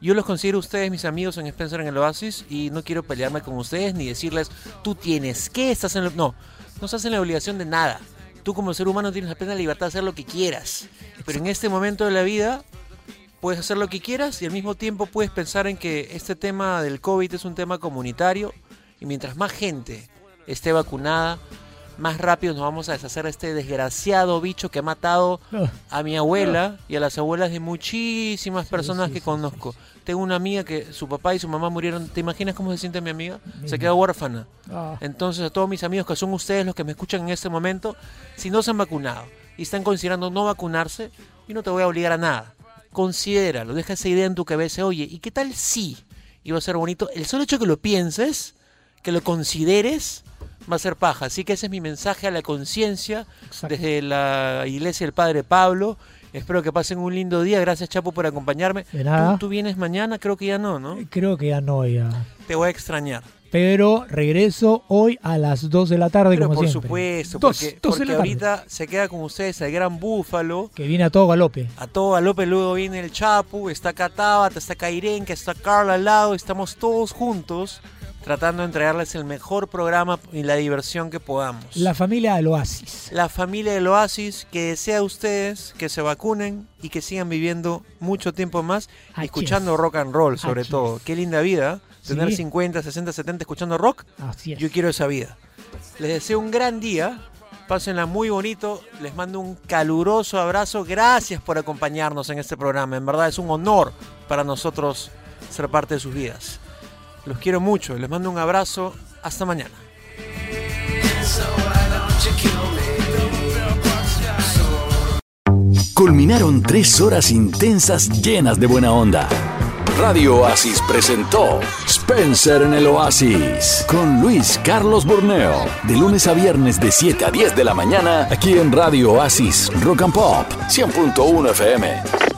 Yo los considero ustedes mis amigos en Spencer en el Oasis y no quiero pelearme con ustedes ni decirles, tú tienes que, estás en... la-". No, no estás en la obligación de nada. Tú como ser humano tienes la plena libertad de hacer lo que quieras. Pero en este momento de la vida puedes hacer lo que quieras y al mismo tiempo puedes pensar en que este tema del COVID es un tema comunitario y mientras más gente esté vacunada, más rápido nos vamos a deshacer de este desgraciado bicho que ha matado a mi abuela y a las abuelas de muchísimas personas que conozco. Tengo una amiga que su papá y su mamá murieron. ¿Te imaginas cómo se siente mi amiga? Se queda huérfana. Ah. Entonces a todos mis amigos que son ustedes los que me escuchan en este momento, si no se han vacunado y están considerando no vacunarse, yo no te voy a obligar a nada. Considéralo, deja esa idea en tu cabeza. Oye, ¿y qué tal si iba a ser bonito? El solo hecho que lo pienses, que lo consideres, va a ser paja. Así que ese es mi mensaje a la conciencia desde la iglesia del Padre Pablo. Espero que pasen un lindo día. Gracias, Chapo, por acompañarme. De nada. ¿Tú, tú vienes mañana? Creo que ya no, ¿no? Creo que ya no, ya. Te voy a extrañar. Pero regreso hoy a las 2 de la tarde, Pero como por siempre. supuesto, Dos- porque, dos porque de la tarde. ahorita se queda con ustedes el gran búfalo. Que viene a todo galope. A todo galope, luego viene el Chapu, está acá Tabata, está acá Irenka, está Carla al lado, estamos todos juntos tratando de entregarles el mejor programa y la diversión que podamos. La familia del Oasis. La familia del Oasis que desea a ustedes que se vacunen y que sigan viviendo mucho tiempo más escuchando es. rock and roll sobre todo. Qué linda vida, ¿eh? tener Sí. 50, 60, 70 escuchando rock. Así es. Yo quiero esa vida. Les deseo un gran día. Pásenla muy bonito. Les mando un caluroso abrazo. Gracias por acompañarnos en este programa. En verdad es un honor para nosotros ser parte de sus vidas. Los quiero mucho. Les mando un abrazo. Hasta mañana. Culminaron tres horas intensas llenas de buena onda. Radio Oasis presentó Spencer en el Oasis con Luis Carlos Borneo. De lunes a viernes de 7 a 10 de la mañana aquí en Radio Oasis Rock and Pop 100.1 FM.